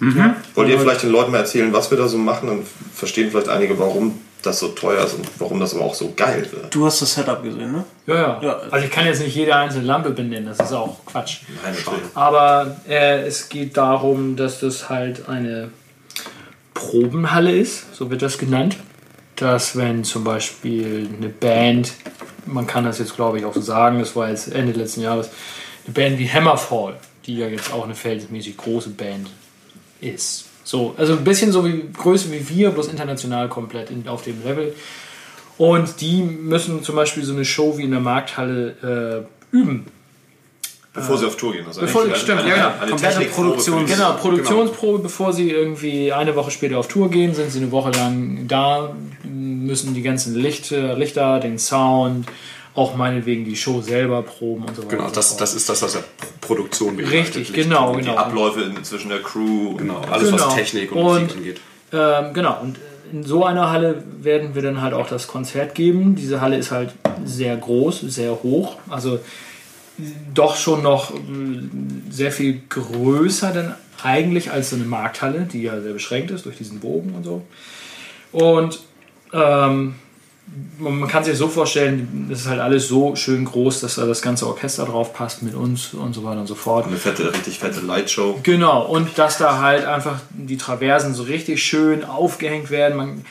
Wollt ihr vielleicht den Leuten mal erzählen, was wir da so machen? Dann verstehen vielleicht einige, warum das so teuer ist und warum das aber auch so geil wird. Du hast das Setup gesehen, ne? Ja, ja, Ja. Also ich kann jetzt nicht jede einzelne Lampe benennen, das ist auch Quatsch. Nein. Aber äh, es geht darum, dass das halt eine Probenhalle ist, so wird das genannt. Dass wenn zum Beispiel eine Band, man kann das jetzt glaube ich auch so sagen, das war jetzt Ende letzten Jahres, eine Band wie Hammerfall, die ja jetzt auch eine verhältnismäßig große Band ist. So, also ein bisschen so wie Größe wie wir, bloß international komplett in, auf dem Level. Und die müssen zum Beispiel so eine Show wie in der Markthalle äh, üben. Bevor sie auf Tour gehen. Ist Bevor- eigentlich stimmt, eine, ja, eine, Komplette Produktion. die- Genau, Produktionsprobe, bevor sie irgendwie eine Woche später auf Tour gehen, sind sie eine Woche lang da, müssen die ganzen Lichter, Lichter den Sound, auch meinetwegen die Show selber proben und so weiter. Genau, das, das ist das, was der Produktion beinhaltet. Richtig, genau, und genau. Die Abläufe in, zwischen der Crew und Genau, alles Genau. was Technik und, Und- Musik angeht. Ähm, genau, und in so einer Halle werden wir dann halt auch das Konzert geben. Diese Halle ist halt sehr groß, sehr hoch, also doch schon noch äh, sehr viel größer denn eigentlich als so eine Markthalle, die ja sehr beschränkt ist durch diesen Bogen und so. Und ähm, man kann sich so vorstellen, das ist halt alles so schön groß, dass da das ganze Orchester drauf passt mit uns und so weiter und so fort. eine fette, richtig fette Lightshow. Genau, und dass da halt einfach die Traversen so richtig schön aufgehängt werden. Man,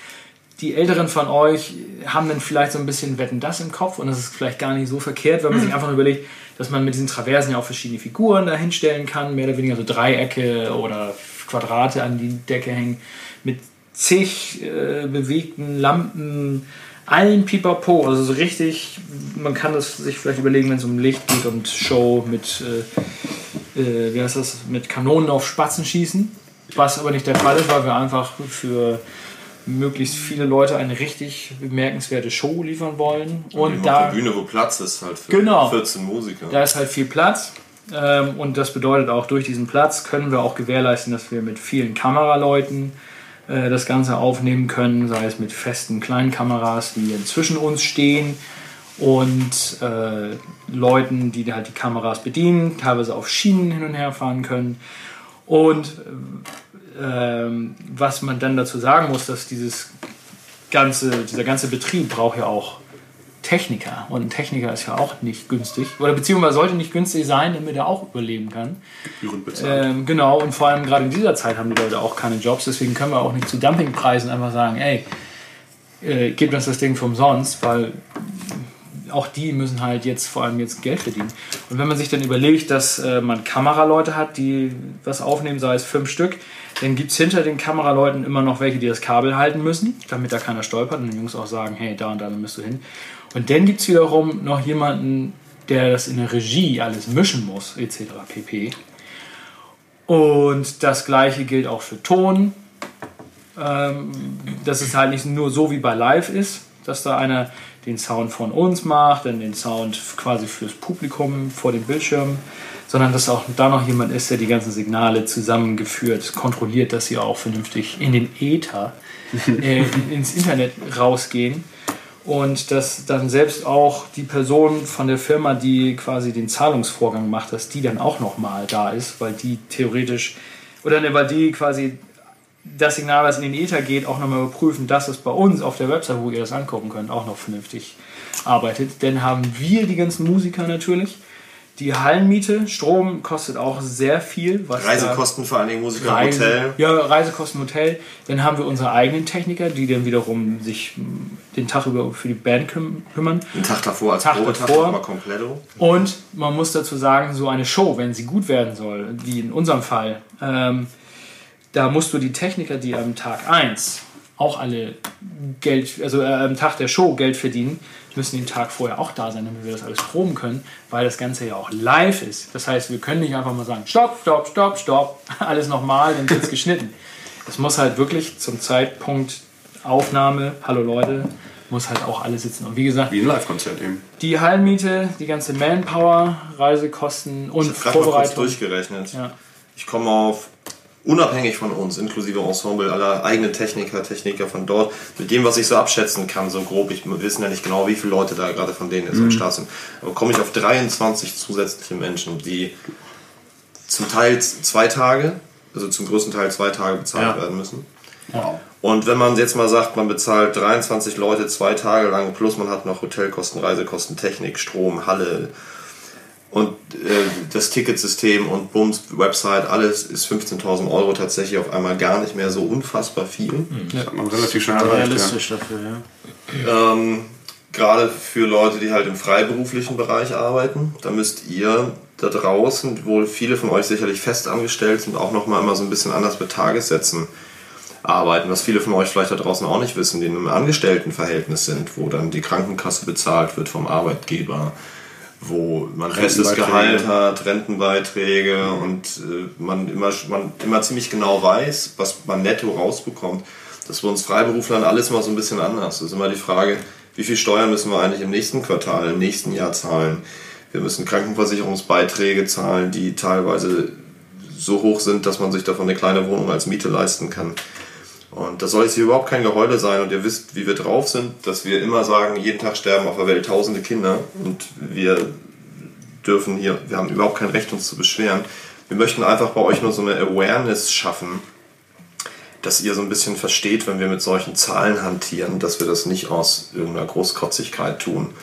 die Älteren von euch haben dann vielleicht so ein bisschen Wetten das im Kopf und das ist vielleicht gar nicht so verkehrt, wenn man sich einfach nur überlegt, dass man mit diesen Traversen ja auch verschiedene Figuren da hinstellen kann, mehr oder weniger so Dreiecke oder Quadrate an die Decke hängen, mit zig äh, bewegten Lampen, allen Pipapo, also so richtig, man kann das sich vielleicht überlegen, wenn es um Licht geht und Show mit äh, äh, wie heißt das, mit Kanonen auf Spatzen schießen. Was aber nicht der Fall ist, weil wir einfach für möglichst viele Leute eine richtig bemerkenswerte Show liefern wollen. Und Und auf da, der Bühne, wo Platz ist, halt für Genau. 14 Musiker. da ist halt viel Platz. Ähm, und das bedeutet auch, durch diesen Platz können wir auch gewährleisten, dass wir mit vielen Kameraleuten äh, das Ganze aufnehmen können, sei es mit festen kleinen Kameras, die zwischen uns stehen und äh, Leuten, die halt die Kameras bedienen, teilweise auf Schienen hin und her fahren können. Und äh, was man dann dazu sagen muss, dass dieses ganze, dieser ganze Betrieb braucht ja auch Techniker. Und ein Techniker ist ja auch nicht günstig. Oder beziehungsweise sollte nicht günstig sein, damit er auch überleben kann. Gebühren bezahlt. Ähm, genau, und vor allem gerade in dieser Zeit haben die Leute auch keine Jobs. Deswegen können wir auch nicht zu Dumpingpreisen einfach sagen, ey, äh, gebt uns das Ding für umsonst, weil auch die müssen halt jetzt vor allem jetzt Geld verdienen. Und wenn man sich dann überlegt, dass äh, man Kameraleute hat, die was aufnehmen, sei es fünf Stück, dann gibt es hinter den Kameraleuten immer noch welche, die das Kabel halten müssen, damit da keiner stolpert und die Jungs auch sagen, hey, da und da müsst du hin. Und dann gibt es wiederum noch jemanden, der das in der Regie alles mischen muss, etc. pp. Und das gleiche gilt auch für Ton. Ähm, dass es halt nicht nur so wie bei Live ist, dass da einer den Sound von uns macht, dann den Sound quasi fürs Publikum vor dem Bildschirm, sondern dass auch da noch jemand ist, der die ganzen Signale zusammengeführt, kontrolliert, dass sie auch vernünftig in den Äther, äh, ins Internet rausgehen. Und dass dann selbst auch die Person von der Firma, die quasi den Zahlungsvorgang macht, dass die dann auch nochmal da ist, weil die theoretisch, oder ne, weil die quasi das Signal, was in den Äther geht, auch nochmal überprüfen, dass es bei uns auf der Website, wo ihr das angucken könnt, auch noch vernünftig arbeitet. Denn haben wir die ganzen Musiker natürlich. Die Hallenmiete, Strom kostet auch sehr viel. Reisekosten vor allen Dingen Musiker Reise, Hotel. Ja, Reisekosten Hotel. Dann haben wir unsere eigenen Techniker, die dann wiederum sich m, den Tag über für die Band küm kümmern. Den Tag davor als Tag Probetag davor. nochmal kompletto. Und man muss dazu sagen, so eine Show, wenn sie gut werden soll, wie in unserem Fall, ähm, da musst du die Techniker, die am Tag 1 auch alle Geld, also äh, am Tag der Show Geld verdienen, müssen den Tag vorher auch da sein, damit wir das alles proben können, weil das Ganze ja auch live ist. Das heißt, wir können nicht einfach mal sagen, stopp, stopp, stopp, stopp, alles nochmal, dann wird's geschnitten. Es muss halt wirklich zum Zeitpunkt Aufnahme, hallo Leute, muss halt auch alles sitzen. Und wie gesagt, Wie ein Live-Konzert eben. die Hallenmiete, die ganze Manpower, Reisekosten und Ich gerade mal kurz Vorbereitung. durchgerechnet. Ja. Ich komme auf, unabhängig von uns, inklusive Ensemble, aller eigenen Techniker, Techniker von dort, mit dem, was ich so abschätzen kann, so grob, ich, wir wissen ja nicht genau, wie viele Leute da gerade von denen jetzt am Start sind, aber komme ich auf 23 zusätzliche Menschen, die zum Teil zwei Tage, also zum größten Teil zwei Tage bezahlt Ja. werden müssen. Wow. Und wenn man jetzt mal sagt, man bezahlt 23 Leute zwei Tage lang, plus man hat noch Hotelkosten, Reisekosten, Technik, Strom, Halle und äh, das Ticketsystem und Bums, Website, alles ist 15.000 Euro tatsächlich auf einmal gar nicht mehr so unfassbar viel. Das hat man relativ schnell erreicht. Ja. Realistisch dafür, ja. Ähm, Gerade für Leute, die halt im freiberuflichen Bereich arbeiten, da müsst ihr da draußen, wo viele von euch sicherlich fest angestellt sind, auch nochmal immer so ein bisschen anders mit Tagessätzen arbeiten, was viele von euch vielleicht da draußen auch nicht wissen, die in einem Angestelltenverhältnis sind, wo dann die Krankenkasse bezahlt wird vom Arbeitgeber, wo man festes. Gehalt hat, Rentenbeiträge und äh, man, immer, man immer ziemlich genau weiß, was man netto rausbekommt. Das ist bei uns Freiberuflern alles mal so ein bisschen anders. Das ist immer die Frage, wie viel Steuern müssen wir eigentlich im nächsten Quartal, im nächsten Jahr zahlen? Wir müssen Krankenversicherungsbeiträge zahlen, die teilweise so hoch sind, dass man sich davon eine kleine Wohnung als Miete leisten kann. Und das soll jetzt hier überhaupt kein Geheule sein und ihr wisst, wie wir drauf sind, dass wir immer sagen, jeden Tag sterben auf der Welt tausende Kinder und wir dürfen hier, wir haben überhaupt kein Recht, uns zu beschweren. Wir möchten einfach bei euch nur so eine Awareness schaffen, dass ihr so ein bisschen versteht, wenn wir mit solchen Zahlen hantieren, dass wir das nicht aus irgendeiner Großkotzigkeit tun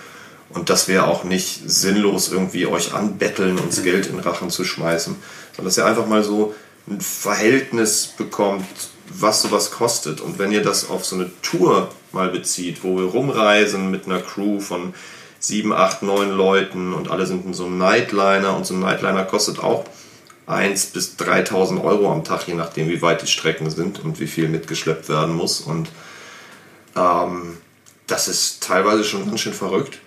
und dass wir auch nicht sinnlos irgendwie euch anbetteln, uns Geld in Rachen zu schmeißen, sondern dass ihr einfach mal so ein Verhältnis bekommt, was sowas kostet. Und wenn ihr das auf so eine Tour mal bezieht, wo wir rumreisen mit einer Crew von sieben, acht, neun Leuten und alle sind in so einem Nightliner und so ein Nightliner kostet auch 1.000 bis 3.000 Euro am Tag, je nachdem, wie weit die Strecken sind und wie viel mitgeschleppt werden muss. Und ähm, das ist teilweise schon ganz schön verrückt.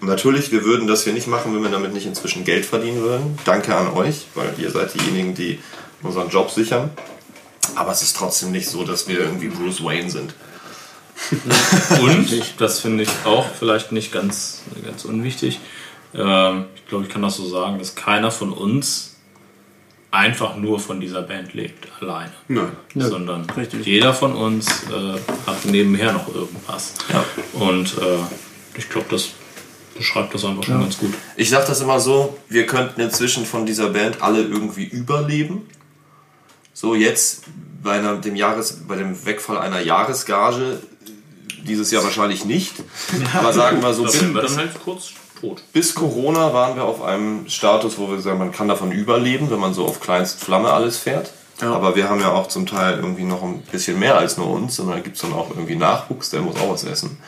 Natürlich, wir würden das hier nicht machen, wenn wir damit nicht inzwischen Geld verdienen würden. Danke an euch, weil ihr seid diejenigen, die unseren Job sichern. Aber es ist trotzdem nicht so, dass wir irgendwie Bruce Wayne sind. Und, das finde ich auch vielleicht nicht ganz, ganz unwichtig, ähm, ich glaube, ich kann das so sagen, dass keiner von uns einfach nur von dieser Band lebt, alleine. Nein. Sondern richtig. jeder von uns äh, hat nebenher noch irgendwas. Und äh, ich glaube, das beschreibt das einfach schon ganz gut. Ich sage das immer so, wir könnten inzwischen von dieser Band alle irgendwie überleben. So jetzt bei, einer, dem Jahres, bei dem Wegfall einer Jahresgage dieses Jahr wahrscheinlich nicht. Aber sagen wir so, Das bis, sind wir dann halt kurz tot. bis Corona waren wir auf einem Status, wo wir sagen, man kann davon überleben, wenn man so auf kleinst Flamme alles fährt. Aber wir haben ja auch zum Teil irgendwie noch ein bisschen mehr als nur uns, und dann gibt es dann auch irgendwie Nachwuchs, der muss auch was essen.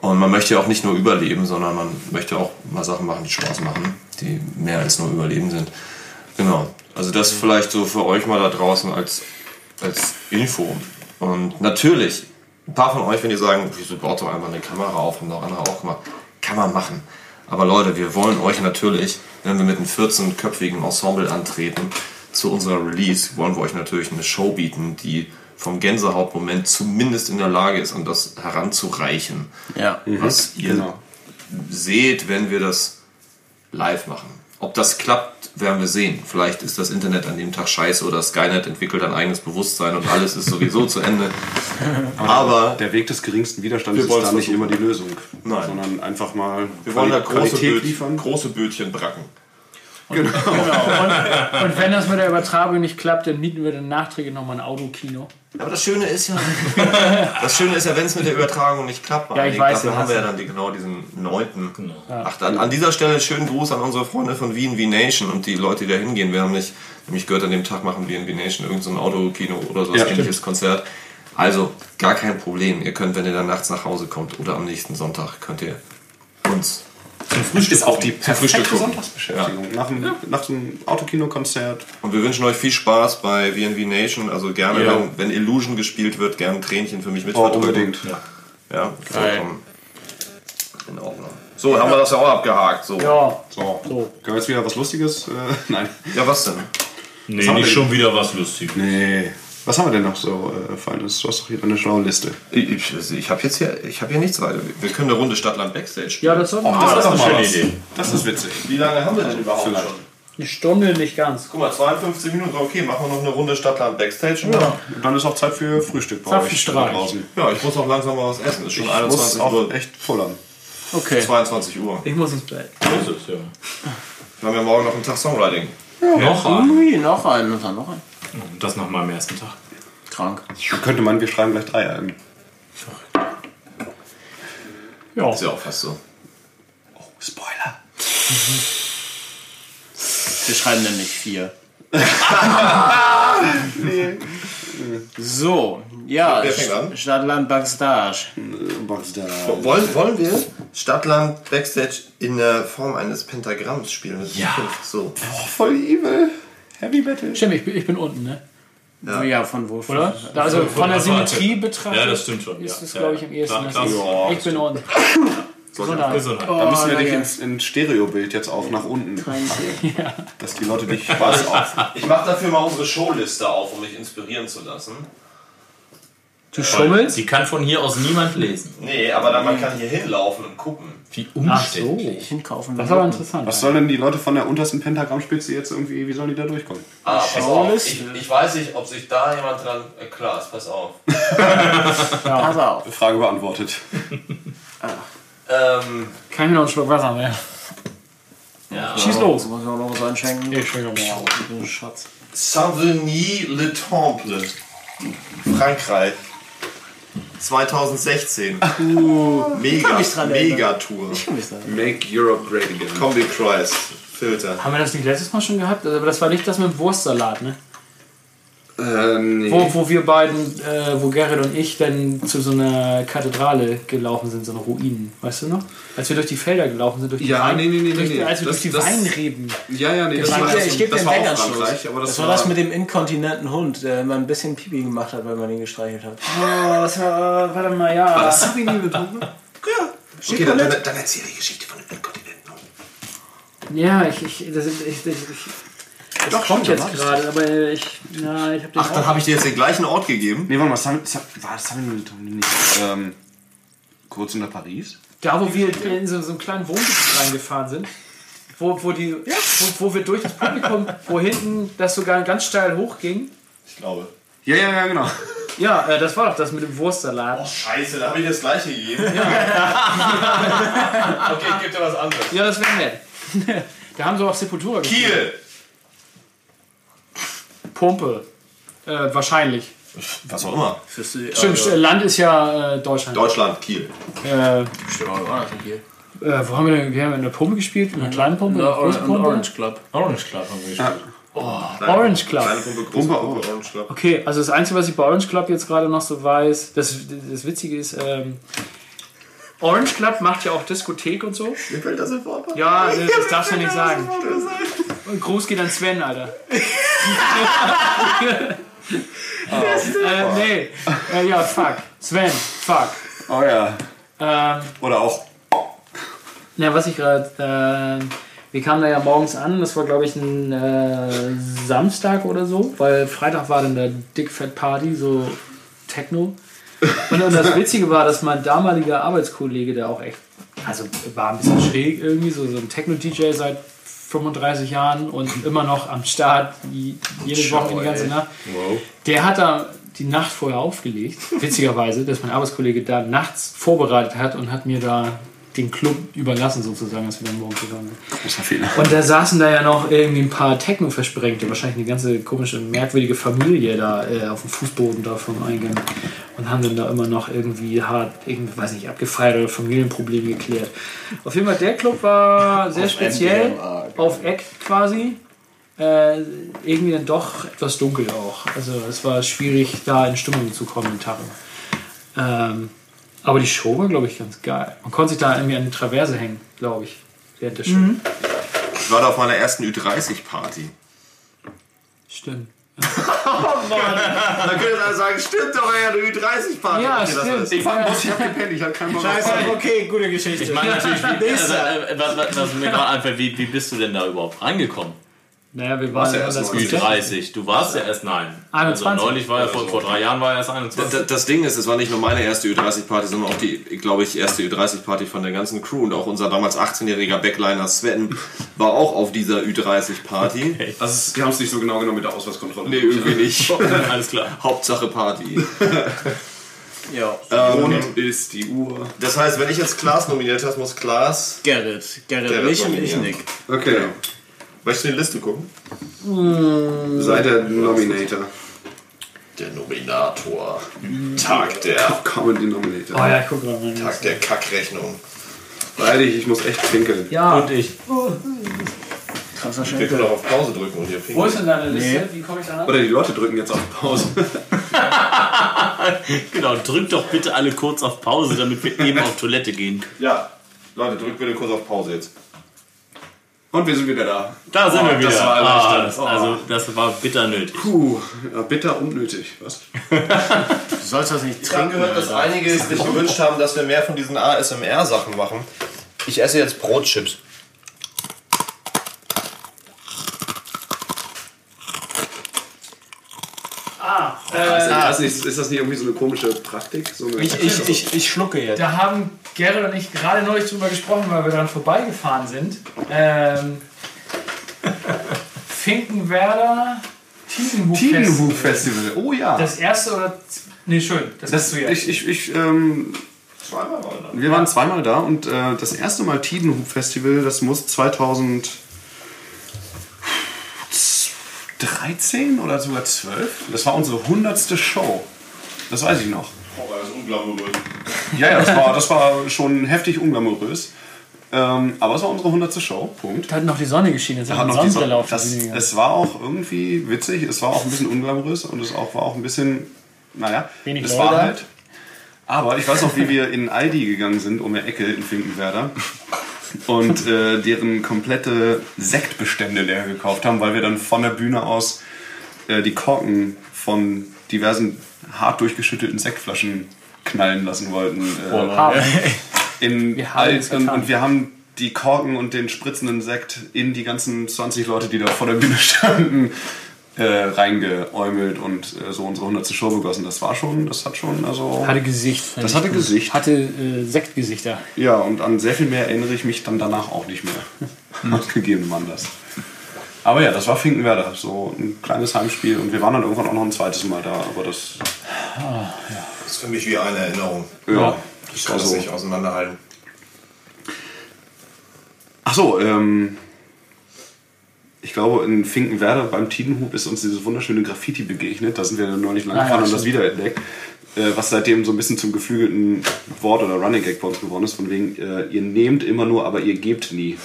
Und man möchte ja auch nicht nur überleben, sondern man möchte auch mal Sachen machen, die Spaß machen, die mehr als nur überleben sind. Genau. Also das vielleicht so für euch mal da draußen als, als Info. Und natürlich, ein paar von euch, wenn ihr sagen, wieso baut doch einfach eine Kamera auf, haben doch andere auch gemacht. Kann man machen. Aber Leute, wir wollen euch natürlich, wenn wir mit einem 14-köpfigen Ensemble antreten, zu unserer Release, wollen wir euch natürlich eine Show bieten, die vom Gänsehautmoment zumindest in der Lage ist, an das heranzureichen, Ja. was ihr Genau. seht, wenn wir das live machen. Ob das klappt, werden wir sehen. Vielleicht ist das Internet an dem Tag scheiße oder Skynet entwickelt ein eigenes Bewusstsein und alles ist sowieso zu Ende. Aber Der Weg des geringsten Widerstandes ist da nicht immer die Lösung. Nein. Sondern einfach mal wir wollen da große, Böt liefern. große Bötchen bracken. Genau. Und, und wenn das mit der Übertragung nicht klappt, dann mieten wir dann nachträglich nochmal ein Autokino. Aber das Schöne ist ja, das Schöne ist ja, wenn es mit der Übertragung nicht klappt, Ja, ich Dafür weiß, den haben wir ja dann die, genau diesen neunten. Genau. Ach, an, an dieser Stelle schönen Gruß an unsere Freunde von Wien V-Nation und die Leute, die da hingehen. Wir haben nicht, nämlich gehört, an dem Tag machen wir in V-Nation irgendein so ein Autokino oder so Ja, ein ähnliches Konzert. Also gar kein Problem. Ihr könnt, wenn ihr dann nachts nach Hause kommt oder am nächsten Sonntag, könnt ihr uns Zum Frühstück ist auch die perfekte. Sonntagsbeschäftigung. Nach, einem, nach so einem Autokino-Konzert. Und wir wünschen euch viel Spaß bei VNV Nation. Also gerne, Ja. wenn, wenn Illusion gespielt wird, gerne ein Tränchen für mich mit Oh, unbedingt. Ja, vollkommen. In Ordnung. So, haben wir das ja auch abgehakt. So. Ja, So. so. Können wir jetzt wieder was Lustiges? Äh, nein. Ja, was denn? Nee, wir nicht schon wieder was Lustiges. Nee. Was haben wir denn noch so äh, Feines? Du hast doch hier eine schlaue Liste. Ich, ich, ich habe jetzt hier, ich habe hier nichts weiter. Wir können eine Runde Stadtland Backstage spielen. Ja, das soll man das ist doch eine schöne. Idee. Das ist witzig. Wie lange haben wir denn überhaupt Vielleicht. schon? Eine Stunde nicht ganz. Guck mal, 52 Minuten. Okay, machen wir noch eine Runde Stadtland Backstage. Und Ja. Und dann ist auch Zeit für Frühstück bei euch draußen. ja, ich muss auch langsam mal was essen. Es ist schon Ich muss 21 auch Uhr. echt pullern. Okay. 22 Uhr. Ich muss ins Bett. So ist es, ja. Wir haben ja morgen noch einen Tag Songwriting. Noch ein. Ui, noch einen und dann noch einen. Und das nach meinem ersten Tag. Krank. Dann könnte man, wir schreiben gleich drei Alben. Ja. Ist ja auch fast so. Spoiler. Wir schreiben nämlich vier. So, ja, Wer fängt an? Stadtland Backstage. Wollen, wollen wir Stadtland Backstage in der Form eines Pentagramms spielen? Ja. So. Voll evil. Heavy Metal. Stimmt, ich bin, ich bin unten, ne? Ja, ja von wo? Oder? Da, also von der Symmetrie betrachtet Ja, das stimmt schon. ist ja. das, Ja, glaube ich, am ehesten. Klar, das klar. ist- ich bin unten. Gesundheit. Gesundheit. Da müssen wir Oh, dich ins, ins Stereobild jetzt auch nach unten machen. Dass die Leute dich Spaß auf. Ich mache dafür mal unsere Showliste auf, um mich inspirieren zu lassen. Du schummelst? Die kann von hier aus niemand lesen. Nee, aber dann man kann hier hinlaufen und gucken. Wie Ach so. umständlich. Hinkaufen. Das ist aber interessant. Was sollen denn die Leute von der untersten Pentagrammspitze jetzt irgendwie, wie sollen die da durchkommen? Ah, pass auf. Ich, ich weiß nicht, ob sich da jemand dran. Äh, klar, pass auf. Pass auf. Frage beantwortet. Ähm, Kann ich noch einen Schluck Wasser mehr? ja. Schieß los. Muss ich auch noch was einschenken? Ich schwöre mal. Wow, Schatz. Saint-Denis-le-Temple, Frankreich. 2016. mega, mich dran erinnern. mega Tour. Ich kann mich sagen. Make Europe great again. Combi Christ, Filter. Haben wir das nicht letztes Mal schon gehabt? Also, Aber das war nicht das mit dem Wurstsalat, ne? Äh, nee. Wo, wo wir beiden, äh, wo Gerrit und ich dann zu so einer Kathedrale gelaufen sind, so eine Ruinen. Weißt du noch? Als wir durch die Felder gelaufen sind, durch die, Ja, Wein, nee, nee, nee, durch, nee, als wir Das- durch die das- Weinreben. Ja, ja, nee, das, Ich war, das, ich geb dir das einen war auch. Frankreich, aber das, Das war das mit dem inkontinenten Hund, der immer ein bisschen Pipi gemacht hat, weil man ihn gestreichelt hat. Oh, das war, warte mal, ja. das Savigny betrunken? Okay, dann, dann, dann erzähl die Geschichte von dem Kontinenten. Ja, ich, ich, das, ich, ich, ich das Doch, kommt stimmt, jetzt gerade, aber ich, na, ich habe den Ach, dann habe ich dir jetzt den gleichen Ort gegeben. Nee, warte mal, Sam, Sam, war das betrunken nicht? Ähm, kurz unter Paris? Da, wo wir in so, so einen kleinen Wohngebiet reingefahren sind, wo, wo, die, wo, wo wir durch das Publikum, wo hinten das sogar ganz steil hochging. Ich glaube. Ja, ja, ja, genau. Ja, äh, das war doch das mit dem Wurstsalat. Scheiße, da habe ich das gleiche gegeben. okay, ich gebe dir was anderes. Ja, das wäre nett. da haben sie auch Sepultura gespielt. Kiel. Pumpe. Äh, wahrscheinlich. Was auch immer. Äh, Stimmt, äh, Land ist ja äh, Deutschland. Deutschland, Kiel. äh, Stimmt, auch war das hier. äh, wo haben wir denn? Wir haben in der Pumpe gespielt, in einer kleinen Pumpe, in Ja, großen Pumpe. Orange Club. Orange Club haben wir gespielt. Orange Club. Kleine Pumpe, große Pumpe Pumpe. Orange Club. Okay, also das Einzige, was ich bei Orange Club jetzt gerade noch so weiß, das, das Witzige ist, ähm, Orange Club macht ja auch Diskothek und so. Mir fällt das sofort. Ja, das, das darfst du ja nicht sagen. Gruß geht an Sven, Alter. äh, nee. Äh, ja, fuck. Sven, fuck. Oh ja. Ähm, Oder auch. ja, was ich gerade. Äh, wir kamen da ja morgens an, das war glaube ich ein äh, Samstag oder so, weil Freitag war dann der Dickfett Party, so Techno. Und, und das Witzige war, dass mein damaliger Arbeitskollege, der auch echt, also war ein bisschen schräg irgendwie, so, so ein Techno-DJ seit 35 Jahren und immer noch am Start, je- jede Woche die ganze Nacht. Der hat da die Nacht vorher aufgelegt, witzigerweise, dass mein Arbeitskollege da nachts vorbereitet hat und hat mir da den Club überlassen sozusagen, als wir dann morgen zusammen sind. Großer Fehler. Und da saßen da ja noch irgendwie ein paar Techno-Versprengte, wahrscheinlich eine ganze komische, merkwürdige Familie da äh, auf dem Fußboden da vom Eingang und haben dann da immer noch irgendwie hart, irgendwie, weiß nicht, abgefeiert oder Familienprobleme geklärt. Auf jeden Fall, der Club war sehr Auf speziell, MDMA, auf Eck quasi. Äh, irgendwie dann doch etwas dunkel auch. Also es war schwierig, da in Stimmung zu kommen den Tag. Ähm, aber die Show war, glaube ich, ganz geil. Man konnte sich da irgendwie an die Traverse hängen, glaube ich, während der Show. Ich war da auf meiner ersten Ü30-Party. Stimmt. Dann könnt ihr alle sagen, stimmt doch, ja, eine Ü30-Party. Ja, Okay, stimmt. ist- Ich im Bus, ich hab gepennt, ich hab keinen Bock auf Scheiße, okay, gute Geschichte. Ich meine natürlich, wie, also, äh, was, was, was mir gerade einfällt, wie, wie bist du denn da überhaupt reingekommen? Naja, wir waren ja erst das noch Ü30, du warst ja erst nein. 21. Also neulich war ja vor, vor drei Jahren war er erst 21. Das, das Ding ist, es war nicht nur meine erste Ü30-Party, sondern auch die, glaube ich, erste Ü30-Party von der ganzen Crew. Und auch unser damals 18-jähriger Backliner Sven war auch auf dieser Ü30-Party. Also, die haben es nicht so genau genommen mit der Ausweiskontrolle. Nee, irgendwie nicht. Alles klar. Hauptsache Party. Ja. Und ist die Uhr. Das heißt, wenn ich jetzt Klaas nominiert habe, muss Klaas. Gerrit. Gerrit, Gerrit mich und ich. Nick. Okay. Möchtest du in die Liste gucken? Seid der Nominator. Der Nominator. Tag der, Comedy Nominator. Oh ja, ich guck gerade mal. Tag der Kackrechnung. Freilich, ich muss echt pinkeln. Ja, Und ich. Krasser Wir Schenkel. können auch auf Pause drücken und hier wo pinkeln. ist denn deine Liste? Nee. Wie komme ich da ran? Oder die Leute drücken jetzt auf Pause. Genau, drückt doch bitte alle kurz auf Pause, damit wir eben auf Toilette gehen. Ja, Leute, drückt bitte kurz auf Pause jetzt. Und wir sind wieder da. Da sind Oh, wir wieder. das war ah, das, also, das war bitter nötig. Puh, ja, bitter unnötig. Was? Du sollst das nicht Ich habe trinken. gehört, dass einige sich gewünscht haben, dass wir mehr von diesen ASMR-Sachen machen. Ich esse jetzt Brotchips. Ist, das nicht, ist das nicht irgendwie so eine komische Praktik? So eine Ich, ich, ich, ich schlucke jetzt. Da haben Gerrit und ich gerade neulich drüber gesprochen, weil wir dann vorbeigefahren sind. Ähm, Finkenwerder Tidenhub Tidenhub Festival. Oh ja. Das erste oder. Nee, schön. Das, Das, bist du jetzt. ich, ich, ich, ähm, Zweimal war das. wir waren zweimal da und äh, das erste Mal Tidenhub Festival, das muss 2013 oder sogar 12. Das war unsere hundertste Show. Das weiß ich noch. Oh, das ist unglamourös. Ja, ja, das war, das war schon heftig unglamourös. Ähm, aber es war unsere hundertste Show. Punkt. Da hat noch die Sonne geschienen. Jetzt hat hat noch die Sonne. auf der das. Es war auch irgendwie witzig, es war auch ein bisschen unglamourös und es auch, war auch ein bisschen, naja, Wenig es Leute war halt. Aber ich weiß noch, wie wir in Aldi gegangen sind, um die Ecke in Finkenwerder und äh, deren komplette Sektbestände leer gekauft haben, weil wir dann von der Bühne aus äh, die Korken von diversen hart durchgeschüttelten Sektflaschen knallen lassen wollten. Äh, Haben. in Wir haben Alt- und, und wir haben die Korken und den spritzenden Sekt in die ganzen 20 Leute, die da vor der Bühne standen, äh, reingeäumelt und äh, so unsere 100. Show begossen. Das war schon, das hat schon, also. Hatte Gesicht. Das ich hatte gut. Gesicht. Hatte äh, Sektgesichter. Ja, und an sehr viel mehr erinnere ich mich dann danach auch nicht mehr. Hat gegeben Anlass. Aber ja, das war Finkenwerder, so ein kleines Heimspiel. Und wir waren dann irgendwann auch noch ein zweites Mal da, aber das. Das ist für mich wie eine Erinnerung. Ja, Ich das kann war das so. nicht auseinanderhalten. Ach so, ähm. Ich glaube, in Finkenwerder beim Tidenhub ist uns dieses wunderschöne Graffiti begegnet. Da sind wir dann neulich lang Ah, ja, gefahren und das wiederentdeckt. Äh, was seitdem so ein bisschen zum geflügelten Wort oder Running Gag bei uns geworden ist, von wegen, äh, ihr nehmt immer nur, aber ihr gebt nie.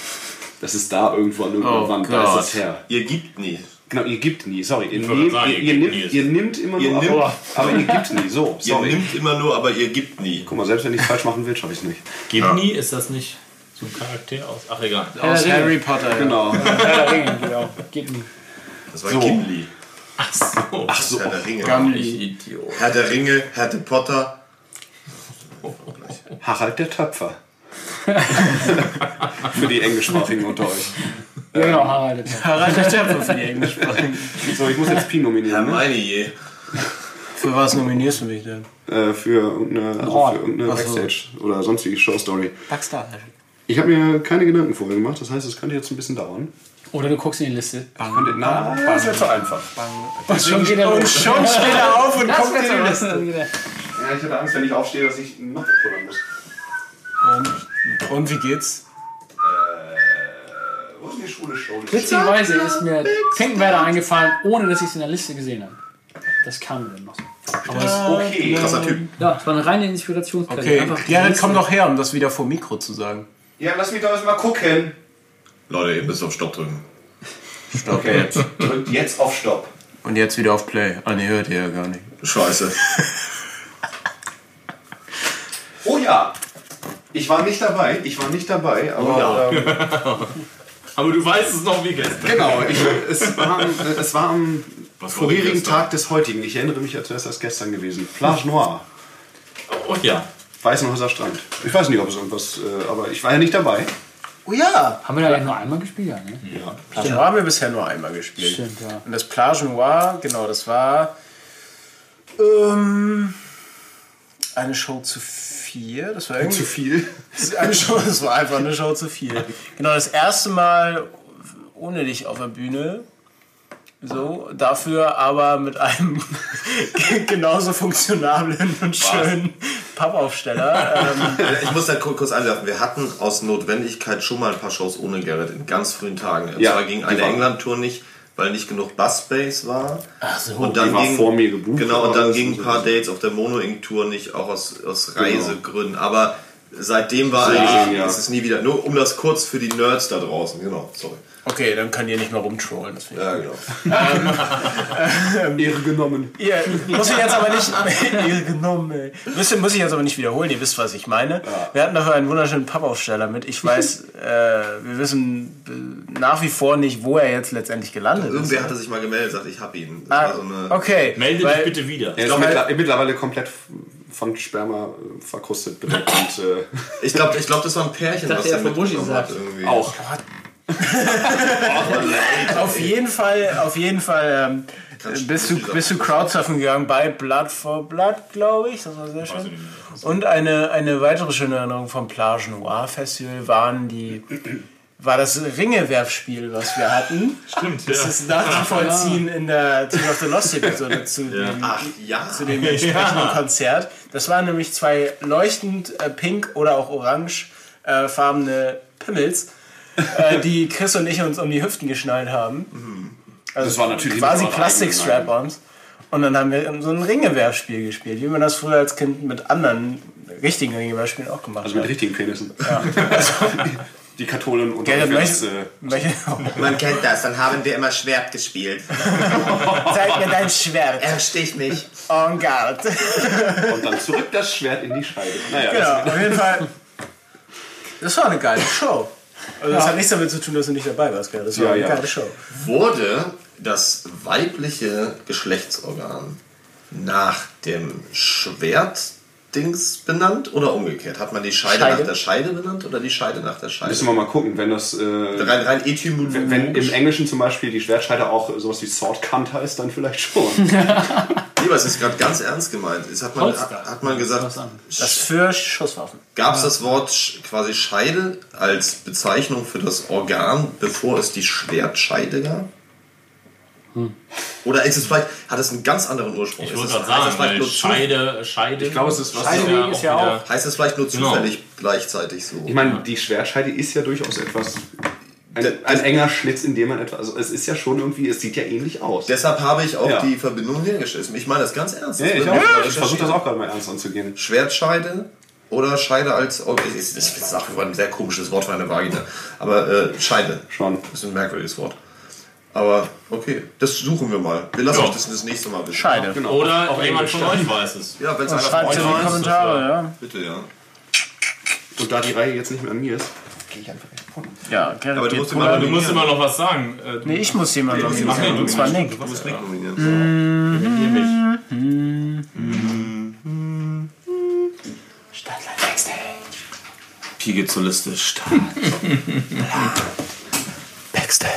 Das ist da irgendwo an irgendeiner Oh Wand, da ist das her. Ihr gibt nie. Genau, ihr gibt nie, sorry. Ihr, nehmt, sagen, ihr, ihr ihr, gebt nimmt, nie ihr nimmt immer Ihr nur, nimmt- aber, aber ihr gibt nie. So, Ihr sorry. nimmt immer nur, aber ihr gibt nie. Guck mal, selbst wenn ich es falsch machen will, schaffe ich es nicht. Gibni, ist das nicht so ein Charakter aus? Ach, egal. Aus Ringe. Harry Potter. ja. Genau. Herr der Ringe, genau. Geht. Das war So. Gimli. Ach so. Ach so. Herr der Ringe. Ich Idiot. Herr der Ringe, Herr der Potter. Harald der Töpfer. Für die Englischsprachigen unter euch. Ja, genau, Harald. Harald der Töpfer für die Englischsprachigen. So, ich muss jetzt Pi nominieren. Ne? Hermine je. Für was nominierst du mich denn? Äh, für irgendeine, also für irgendeine ach so. Backstage oder sonstige Showstory. Baxter. Ich habe mir keine Gedanken vorher gemacht, das heißt, es könnte jetzt ein bisschen dauern. Oder du guckst in die Liste. Könnte, na, das wäre zu einfach. Und schon geht er Und schon steht er auf und Das kommt in die so Liste. Ja, ich hatte Angst, wenn ich aufstehe, dass ich noch pullern muss. Und wie geht's? Äh, wo ist denn die Schule Show? Witzigerweise ist mir Finkenwerder eingefallen, ohne dass ich es in der Liste gesehen habe. Das kam dann noch so. Aber ist okay. Krasser Typ. Ja, es war eine reine Inspirationsquelle. Okay, Einfach Gerrit, komm doch her, um das wieder vor Mikro zu sagen. Ja, lass mich doch erst mal gucken. Leute, ihr müsst auf Stopp drücken. Okay, drückt jetzt auf Stopp. Und jetzt wieder auf Play. Ah, ne, hört ihr ja gar nicht. Scheiße. Oh ja. Ich war nicht dabei, ich war nicht dabei, aber ähm, Aber du weißt es noch wie gestern. genau, ich, es, war, am- es war am Was war vorherigen gestern? Tag des heutigen. Ich erinnere mich, als wäre es erst gestern gewesen. Plage Noir, Oh ja. Weißenhäuser Strand. Ich weiß nicht, ob es irgendwas, äh, aber ich war ja nicht dabei. Oh ja! Haben wir da eigentlich nur einmal gespielt? Ja, ne? Plage Noir haben wir bisher nur einmal gespielt. Stimmt, ja. Und das Plage Noir, genau, das war ähm, eine Show zu vier. Das war irgendwie Zu viel. eine Show, das war einfach eine Show zu viel. Genau, das erste Mal ohne dich auf der Bühne. So, dafür aber mit einem genauso funktionablen und schönen Pappaufsteller. Ähm, Ich muss da kur- kurz einwerfen. Wir hatten aus Notwendigkeit schon mal ein paar Shows ohne Gerrit in ganz frühen Tagen. Und Ja, zwar ging eine England-Tour nicht, weil nicht genug Bass-Bass war. Ach so, und dann die war ging, vor mir gebucht, Genau, und dann gingen ein paar so. Dates auf der Mono-Ink-Tour nicht, auch aus, aus Reisegründen. Aber seitdem war Seitdem, eigentlich, ja. ist es nie wieder. Nur um das kurz für die Nerds da draußen. Genau, sorry. okay, dann könnt ihr nicht mehr rumtrollen. Ich Ja, genau. Ehre genommen. Ihr, muss ich jetzt aber nicht. Ihr genommen, ey. Muss, muss ich jetzt aber nicht wiederholen, ihr wisst, was ich meine. Wir hatten dafür einen wunderschönen Pappaufsteller mit. Ich weiß, äh, wir wissen nach wie vor nicht, wo er jetzt letztendlich gelandet ist. Irgendwer hatte sich mal gemeldet und sagt, ich hab ihn. Das Ah, war so eine, okay. Melde weil- dich bitte wieder. Er ist mittlerweile komplett von Sperma äh, verkrustet bedeckt und äh, Ich glaube, ich glaub, das war ein Pärchen, dachte, was er der von Buschi sagt. Irgendwie. auch. Auf jeden Fall, auf jeden Fall ähm, bist, du, bist du Crowdsurfen gegangen bei Blood for Blood, glaube ich. Das war sehr schön. Und eine, eine weitere schöne Erinnerung vom Plage Noir Festival waren die, war das Ringewerfspiel, was wir hatten. Stimmt, Das ist nachzuvollziehen in der Team of the Lost Episode zu dem, Ach ja. zu dem entsprechenden Konzert. Das waren nämlich zwei leuchtend äh, pink oder auch orange äh, farbene Pimmels, äh, die Chris und ich uns um die Hüften geschnallt haben. Also Das war natürlich quasi Plastik-Strap-Ons. Und dann haben wir so ein Ringewerfspiel gespielt, wie man das früher als Kind mit anderen richtigen Ringewerfspielen auch gemacht Also mit hat. richtigen Penissen. Die Katholen und möchtest, äh, möchtest, Man kennt das, dann haben wir immer Schwert gespielt. zeig mir dein Schwert. Er sticht mich. En garde. und dann zurück das Schwert in die Scheide. Naja, Genau, auf jeden Fall. Das war eine geile Show. Also das hat nichts damit zu tun, dass du nicht dabei warst, gell? Das war Ja, eine ja. geile Show. Wurde das weibliche Geschlechtsorgan nach dem Schwertdings benannt oder umgekehrt? Hat man die Scheide, Scheide. nach der Scheide benannt oder die Scheide nach der Scheide? müssen wir mal gucken, wenn das. Äh, Rein, rein etymologisch. wenn im Englischen zum Beispiel die Schwertscheide auch sowas wie Sword Cunt heißt, dann vielleicht schon. Lieber, es ist gerade ganz ernst gemeint. Es hat man, Holster. hat man gesagt, Das für Schusswaffen. gab es das Wort quasi Scheide als Bezeichnung für das Organ, bevor es die Schwertscheide gab? Oder ist es vielleicht, hat es einen ganz anderen Ursprung? Ich es- gerade sagen, vielleicht weil nur Scheide, Scheide. Ich glaube, es ist was- Scheideweg ist ja auch- Heißt es vielleicht nur Genau. zufällig gleichzeitig so? Ich meine, die Schwertscheide ist ja durchaus etwas ein, ein enger Schlitz, in dem man etwas. Also es ist ja schon irgendwie, es sieht ja ähnlich aus. Deshalb habe ich auch Ja. die Verbindung hergestellt. Ich meine das ganz ernst. Ja, Das ich auch. mal Ich versuche das auch gerade mal ernst anzugehen. Schwertscheide oder Scheide als. Oh, ich, ich, ich sage ein sehr komisches Wort für eine Vagina. Aber äh, Scheide. Schon. Das ist ein merkwürdiges Wort. Aber okay, das suchen wir mal. Wir lassen Ja. euch das das nächste Mal wissen. Scheide. Genau. Oder Auf jemand Englisch von euch weiß es. Ja, wenn es einer von Schreibt euch in die weiß, Kommentare, ja. bitte, ja. Und da die Reihe jetzt nicht mehr an mir ist, gehe ich einfach vorne. Ja, Gerrit Aber du musst immer- Du musst immer noch was sagen. Äh, du- Nee, ich muss jemanden Nee, du nominieren. musst- Und zwar Nick. Du musst Nick nominieren. Ihr mich. Stadtland Backstage. Pi geht zur Liste. Start. Backstage.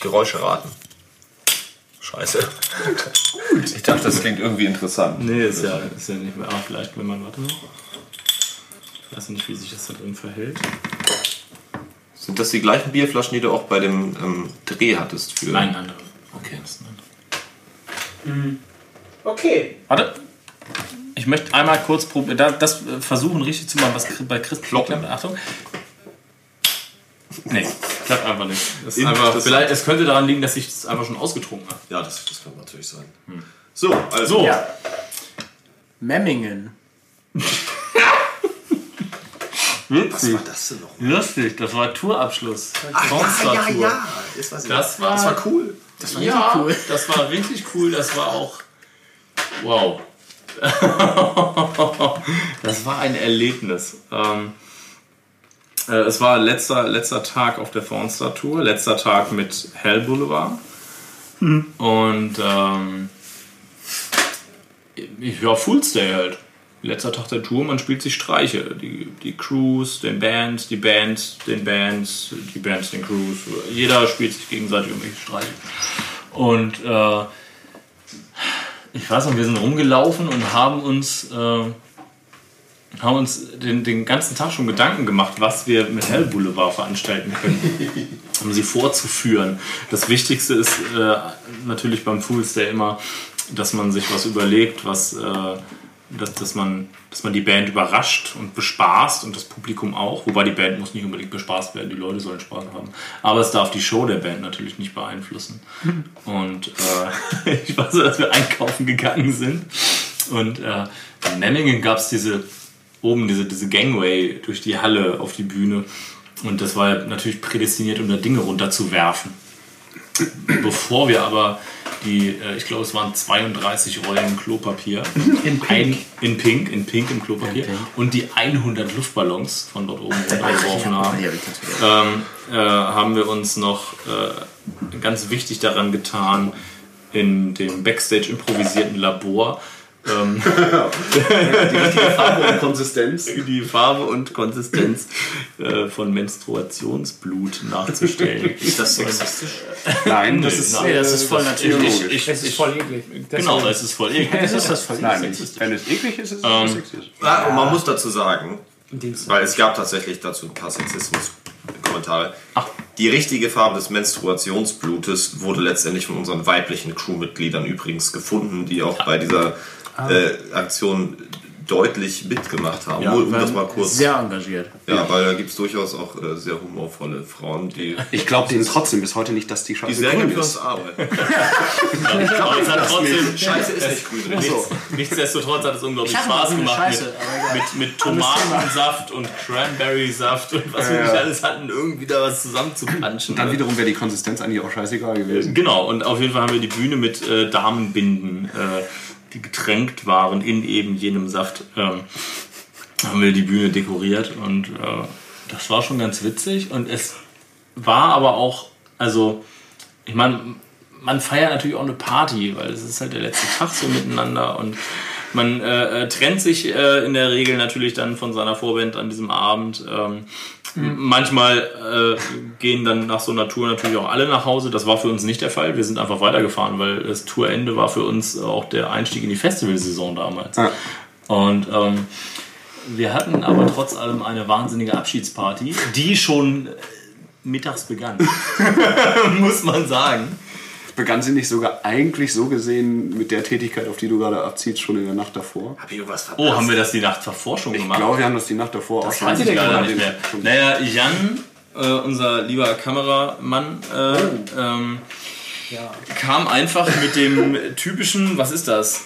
Geräusche raten. Scheiße. Ich dachte, das klingt irgendwie interessant. Nee, ist ja, ist ja nicht mehr. Aber vielleicht, wenn man. Warte noch. Ich weiß nicht, wie sich das da drin verhält. Sind das die gleichen Bierflaschen, die du auch bei dem ähm, Dreh hattest? Für Nein, andere. Okay, das ist ein anderer. Okay. Warte. Ich möchte einmal kurz probieren, da- das äh, versuchen richtig zu machen, was bei Chris klappt. Achtung. Nee, klappt einfach nicht. Das ist einfach, vielleicht, es könnte daran liegen, dass ich es einfach schon ausgetrunken habe. Ja, das, das kann natürlich sein. So, also. So, Ja. Memmingen. Was war das denn noch? lustig, das war Tourabschluss. Ach, ja, ja, ja. Das war- das war cool. Das war ja, cool. Das war richtig cool. Das war auch. Wow. das war ein Erlebnis. Ähm, äh, es war letzter, letzter Tag auf der Pornstar Tour, letzter Tag mit Hell Boulevard. Und ähm, ich ja, Fool's Day halt. Letzter Tag der Tour, man spielt sich Streiche. Die, die Crews, den Bands, die Bands, den Bands, die Bands, den Crews. Jeder spielt sich gegenseitig irgendwelche Streiche. Und äh, ich weiß noch, wir sind rumgelaufen und haben uns, äh, haben uns den, den ganzen Tag schon Gedanken gemacht, was wir mit Hell Boulevard veranstalten können, um sie vorzuführen. Das Wichtigste ist äh, natürlich beim Fool's Day immer, dass man sich was überlegt, was, äh, dass, dass, man, dass man die Band überrascht und bespaßt und das Publikum auch. Wobei die Band muss nicht unbedingt bespaßt werden, die Leute sollen Spaß haben. Aber es darf die Show der Band natürlich nicht beeinflussen. Und äh, ich weiß so, dass wir einkaufen gegangen sind. Und äh, in Memmingen gab es diese, oben diese, diese Gangway durch die Halle auf die Bühne. Und das war natürlich prädestiniert, um da Dinge runterzuwerfen. Bevor wir aber die, äh, ich glaube, es waren 32 Rollen Klopapier. In Pink. Ein, in Pink, in Pink im Klopapier. Und die 100 Luftballons von dort oben runtergeworfen haben. Ähm, äh, haben wir uns noch äh, ganz wichtig daran getan, in dem Backstage improvisierten Labor ähm, Farbe und Konsistenz. die Farbe und Konsistenz äh, von Menstruationsblut nachzustellen. Ist das sexistisch? Nein, das ist. Nee, das ist voll natürlich. ideologisch. Ich, Es ist voll eklig. genau, es ist voll eklig. Das ist das voll Nein, wenn es eklig ist, ist es Ähm, sexistisch. Ja, und man muss dazu sagen, weil es gab tatsächlich dazu ein paar Sexismus-Kommentare. Die richtige Farbe des Menstruationsblutes wurde letztendlich von unseren weiblichen Crewmitgliedern übrigens gefunden, die auch bei dieser äh, Aktion deutlich mitgemacht haben. Ja, um das mal kurz. Sehr engagiert. Ja, weil da gibt es durchaus auch äh, sehr humorvolle Frauen, die, Ich glaube denen trotzdem bis heute nicht, dass die die Scheiße sehr grün ist. uns arbeiten. Es hat trotzdem, Scheiße ist nicht grün. nichts, nichtsdestotrotz hat es unglaublich Ich Spaß gemacht Scheiße, mit, mit, mit Tomatensaft und Cranberry-Saft und was wir nicht alles hatten, irgendwie da was zusammenzupanschen. Dann wiederum wäre die Konsistenz eigentlich auch scheißegal gewesen. Genau, und auf jeden Fall haben wir die Bühne mit äh, Damenbinden, äh, die getränkt waren in eben jenem Saft, ähm, haben wir die Bühne dekoriert und äh, das war schon ganz witzig und es war aber auch, also ich meine, man feiert natürlich auch eine Party, weil es ist halt der letzte Tag so miteinander und man äh, äh, trennt sich äh, in der Regel natürlich dann von seiner Vorband an diesem Abend. Ähm, Manchmal äh, gehen dann nach so einer Tour natürlich auch alle nach Hause. Das war für uns nicht der Fall. Wir sind einfach weitergefahren, weil das Tourende war für uns auch der Einstieg in die Festivalsaison damals. Ja. Und ähm, wir hatten aber trotz allem eine wahnsinnige Abschiedsparty, die schon mittags begann. Muss man sagen. Begann sie nicht sogar eigentlich so gesehen mit der Tätigkeit, auf die du gerade abziehst, schon in der Nacht davor? Hab ich irgendwas verpasst? Oh, haben wir das die Nacht davor schon Ich gemacht? glaube, wir haben das die Nacht davor auch Das schon. weiß ich leider nicht mehr. Schon- Naja, Jan, äh, unser lieber Kameramann, äh, ähm, kam einfach mit dem typischen, was ist das?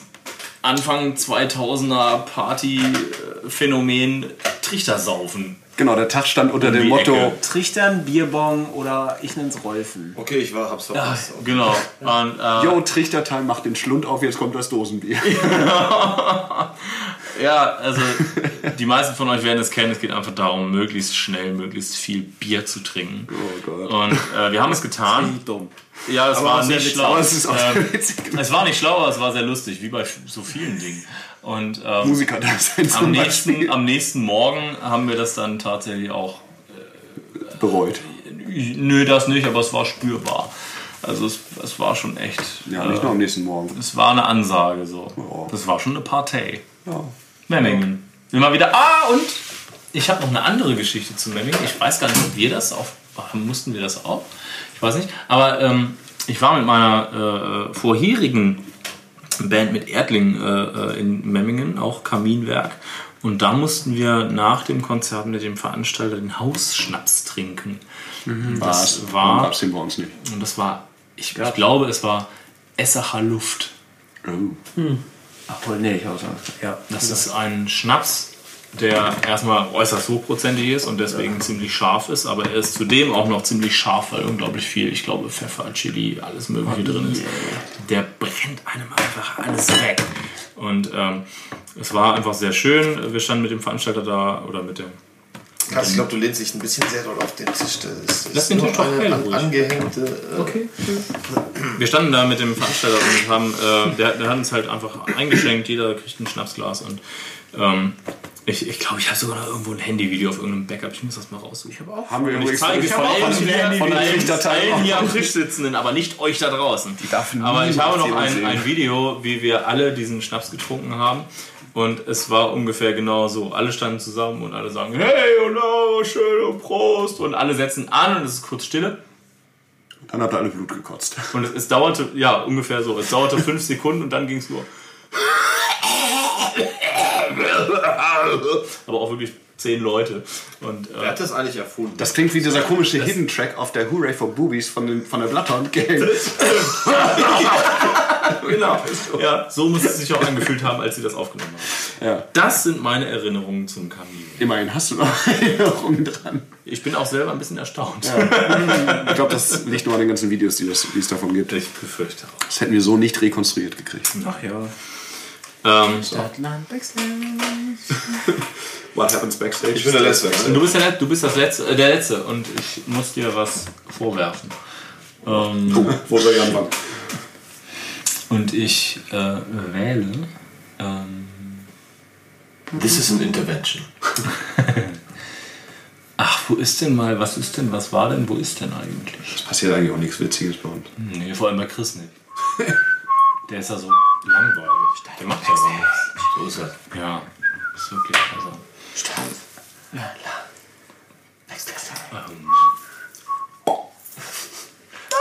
Anfang 2000er Party-Phänomen Trichtersaufen. Genau, der Tag stand unter Um dem Motto, Ecke. Trichtern, Bierbong oder ich nenn's Rolfen. Okay, ich war, hab's verpasst. Genau. Und, äh, Jo, Trichterteil macht den Schlund auf, jetzt kommt das Dosenbier. Ja, also die meisten von euch werden es kennen. Es geht einfach darum, möglichst schnell, möglichst viel Bier zu trinken. Oh Gott. Und äh, wir haben es getan. Dumm. Ja, es Aber war nicht schlau. Es Ähm, es war nicht schlau, aber es war sehr lustig, wie bei so vielen Dingen. Und ähm, Musiker da sein am, nächsten, Beispiel. am nächsten Morgen haben wir das dann tatsächlich auch. Bereut. Nö, das nicht, aber es war spürbar. Also es, es war schon echt. Ja, äh, nicht nur am nächsten Morgen. es war eine Ansage so. Ja. Das war schon eine Partei. Ja. Memmingen. Immer wieder. Ah, und ich habe noch eine andere Geschichte zu Memmingen. Ich weiß gar nicht, ob wir das auf. Mussten wir das auch? Ich weiß nicht. Aber ähm, ich war mit meiner äh, vorherigen Band mit Erdling äh, äh, in Memmingen, auch Kaminwerk. Und da mussten wir nach dem Konzert mit dem Veranstalter den Hausschnaps trinken. Was? Das war- Gab's den bei uns nicht. Und das war, ich, ich glaube, es war Essacher Luft. Oh. Ach, nee, ich auch sagen. Ja. Das ist ein Schnaps, der erstmal äußerst hochprozentig ist und deswegen ziemlich scharf ist, aber er ist zudem auch noch ziemlich scharf, weil unglaublich viel, ich glaube, Pfeffer, Chili, alles Mögliche drin ist. Der brennt einem einfach alles weg. Und ähm, es war einfach sehr schön. Wir standen mit dem Veranstalter da oder mit dem. Krass, ich glaube, du lehnst dich ein bisschen sehr doll auf den Tisch. Das ist Lass den Tisch doch eine an, angehängte. Äh, Okay. Wir standen da mit dem Veranstalter und haben, äh, der, der hat uns halt einfach eingeschenkt, jeder kriegt ein Schnapsglas und ähm, ich ich, glaube, ich habe sogar noch irgendwo ein Handyvideo auf irgendeinem Backup. Ich muss das mal raussuchen. Ich habe auch. Haben wir Und ich zeige ich von hab auch allen was hier, von allen, hier am Tisch sitzenden, aber nicht euch da draußen. darf aber ich habe noch ein, ein Video, wie wir alle diesen Schnaps getrunken haben. Und es war ungefähr genau so. Alle standen zusammen und alle sagen, hey und oh, schön und Prost. Und alle setzen an und es ist kurz Stille. Dann habt ihr alle Blut gekotzt. Und es, es dauerte, ja, ungefähr so. Es dauerte fünf Sekunden und dann ging es nur. Aber auch wirklich zehn Leute. Und Wer äh, hat das eigentlich erfunden? Das klingt wie dieser komische Hidden Track auf der Hooray for Boobies von, den, von der Bloodhound Gang. genau. Ja, so muss es sich auch angefühlt haben, als sie das aufgenommen haben. Ja. Das sind meine Erinnerungen zum Kamin. Immerhin hast du noch Erinnerungen dran. Ich bin auch selber ein bisschen erstaunt. Ich glaube, das liegt nur an den ganzen Videos, die, das, die es davon gibt. Ich befürchte auch. Das hätten wir so nicht rekonstruiert gekriegt. Ach ja. Ähm, Stadtland Backstage. What happens backstage? Ich bin der Letzte. du, bist der, Let- du bist das Letzte, äh, der Letzte und ich muss dir was vorwerfen. Ähm, Wo soll ich anfangen? Und ich äh, wähle. Ähm, This is an intervention. ach, wo ist denn mal, was ist denn, was war denn, wo ist denn eigentlich? Es passiert eigentlich auch nichts Witziges bei uns. Nee, vor allem bei Chris nicht. Der ist ja so langweilig. Der macht ja gar nichts. So ist er. Ja, ist wirklich. Also,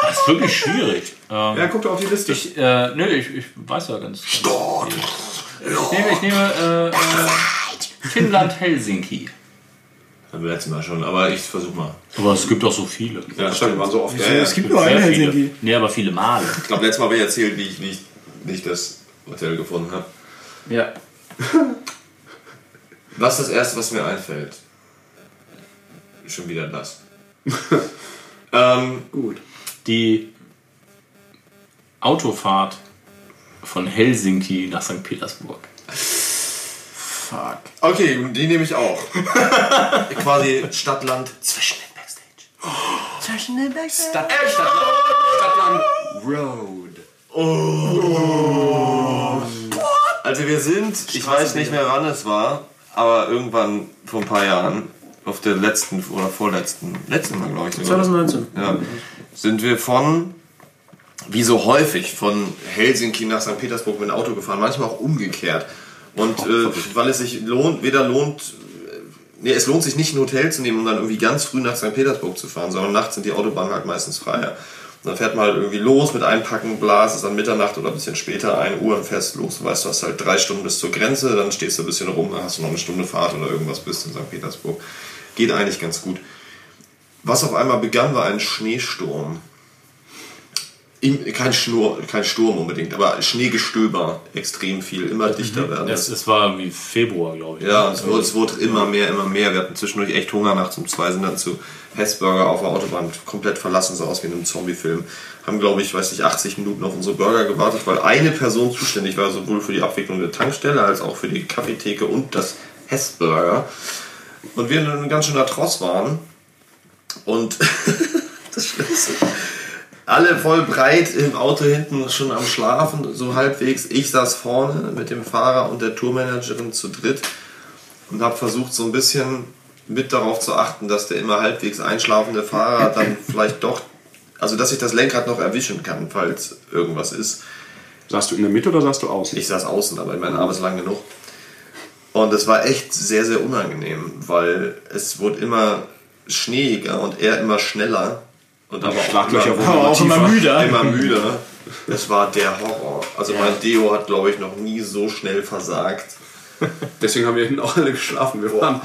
das ist wirklich schwierig. Ähm, Ja, guck doch auf die Liste. ich, äh, nö, ich, ich weiß ja ganz. ganz viel. Ich nehme, ich nehme äh, äh, Finnland Helsinki. Haben wir letztes Mal schon, aber ich versuch mal. Aber es gibt auch so viele. ja, stimmt, wir waren so oft. Ja, ja. Es gibt nur einen viele. Helsinki. Nee, aber viele Male. Ich glaube, letztes Mal habe ich erzählt, wie ich nicht, nicht das Hotel gefunden habe. Ja. Was ist das Erste, was mir einfällt? Schon wieder das. ähm, Gut. Die Autofahrt von Helsinki nach St. Petersburg. Fuck. okay, die nehme ich auch. Quasi Stadtland zwischen den Backstage. Zwischen den Backstage. Stadt, Stadtland, Stadtland Road. Also wir sind, ich weiß nicht mehr wann es war, aber irgendwann vor ein paar Jahren, auf der letzten oder vorletzten, letzten Mal glaube ich sogar. 2019. Ja, sind wir von, wie so häufig, von Helsinki nach St. Petersburg mit dem Auto gefahren, manchmal auch umgekehrt. Und äh, weil es sich lohnt, weder lohnt, äh, nee, es lohnt sich nicht ein Hotel zu nehmen, um dann irgendwie ganz früh nach St. Petersburg zu fahren, sondern nachts sind die Autobahnen halt meistens freier. dann fährt man halt irgendwie los mit Einpacken, Blas, ist dann Mitternacht oder ein bisschen später, 1 Uhr und fährst los. Du weißt, du hast halt drei Stunden bis zur Grenze, dann stehst du ein bisschen rum, dann hast du noch eine Stunde Fahrt oder irgendwas bis in St. Petersburg. Geht eigentlich ganz gut. Was auf einmal begann, war ein Schneesturm. Im- Kein, Schnur, kein Sturm unbedingt, aber Schneegestöber extrem viel, immer dichter werden. Es, es war wie Februar, glaube ich. Ja, es wurde, es wurde immer mehr, immer mehr. Wir hatten zwischendurch echt Hunger nachts um zwei, sind dann zu Hessburger auf der Autobahn komplett verlassen, so aus wie in einem Zombie-Film. Haben, glaube ich, weiß nicht, 80 Minuten auf unsere Burger gewartet, weil eine Person zuständig war, sowohl für die Abwicklung der Tankstelle als auch für die Kaffeetheke und das Hessburger. Und wir ein ganz schöner Tross waren. Und das Schlimmste. Alle voll breit im Auto hinten schon am Schlafen, so halbwegs. Ich saß vorne mit dem Fahrer und der Tourmanagerin zu dritt und habe versucht, so ein bisschen mit darauf zu achten, dass der immer halbwegs einschlafende Fahrer dann vielleicht doch, also dass ich das Lenkrad noch erwischen kann, falls irgendwas ist. Saßt du in der Mitte oder saßt du außen? Ich saß außen, aber mein Arm ist lang genug. Und es war echt sehr, sehr unangenehm, weil es wurde immer schneeiger und er immer schneller. Und aber Schlaglöcher wurden Aber auch immer müder. immer müder. Es war der Horror. Also mein Deo hat, glaube ich, noch nie so schnell versagt. Deswegen haben wir hinten auch alle geschlafen. Wir waren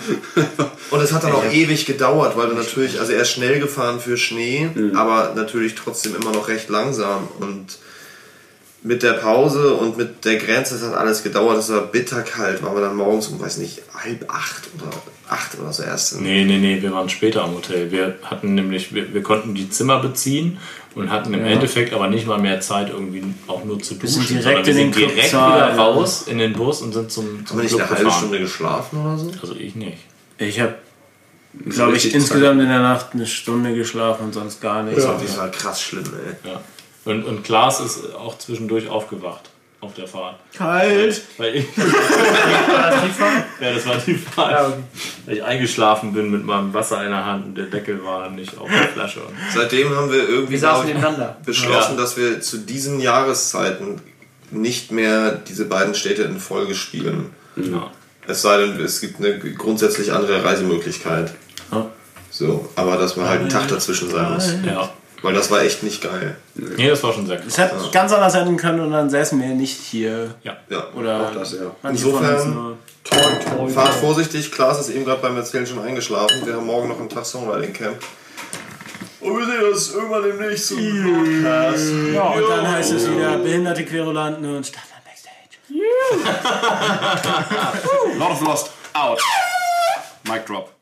Und es hat dann auch ewig gedauert, weil du natürlich, also er ist schnell gefahren für Schnee, aber natürlich trotzdem immer noch recht langsam. Und mit der Pause und mit der Grenze, das hat alles gedauert, es war bitterkalt, waren wir dann morgens um, weiß nicht, halb acht oder acht oder so erst. Nee, nee, nee, wir waren später am Hotel. Wir hatten nämlich, wir, wir konnten die Zimmer beziehen und hatten im Endeffekt aber nicht mal mehr Zeit, irgendwie auch nur zu duschen. sind direkt wir in den sind direkt Clubsaal, wieder ja. raus in den Bus und sind zum, zum Haben wir nicht Club eine halbe gefahren. Stunde geschlafen oder so? Also ich nicht. Ich habe, glaube ich, insgesamt in der Nacht eine Stunde geschlafen und sonst gar nichts. Das war krass schlimm, ey. Ja. Und, und Klaas ist auch zwischendurch aufgewacht auf der Fahrt. Kalt! Weil ich, War das die Fahrt? ja, das war die Fahrt. Ja, okay. Weil ich eingeschlafen bin mit meinem Wasser in der Hand und der Deckel war nicht auf der Flasche. Seitdem haben wir irgendwie Wir beschlossen, Ja. dass wir zu diesen Jahreszeiten nicht mehr diese beiden Städte in Folge spielen. ja. Es sei denn, es gibt eine grundsätzlich andere Reisemöglichkeit. Ja. So, aber dass man halt einen Tag dazwischen sein muss. ja. Weil das war echt nicht geil. Nee, das war schon sehr Es cool. hätte ganz anders enden können und dann säßen wir nicht hier. Ja. Ja. Oder Auch das, ja. Insofern-. Toi, toi, Fahrt vorsichtig, Klaas ist eben gerade beim Erzählen schon eingeschlafen. Wir haben morgen noch einen Tag Songwriting Camp. Und wir sehen uns irgendwann demnächst zum Podcast. Ja, und dann heißt es wieder behinderte Querulanten und Stadtland Backstage. Lot of Lost out. Mic drop.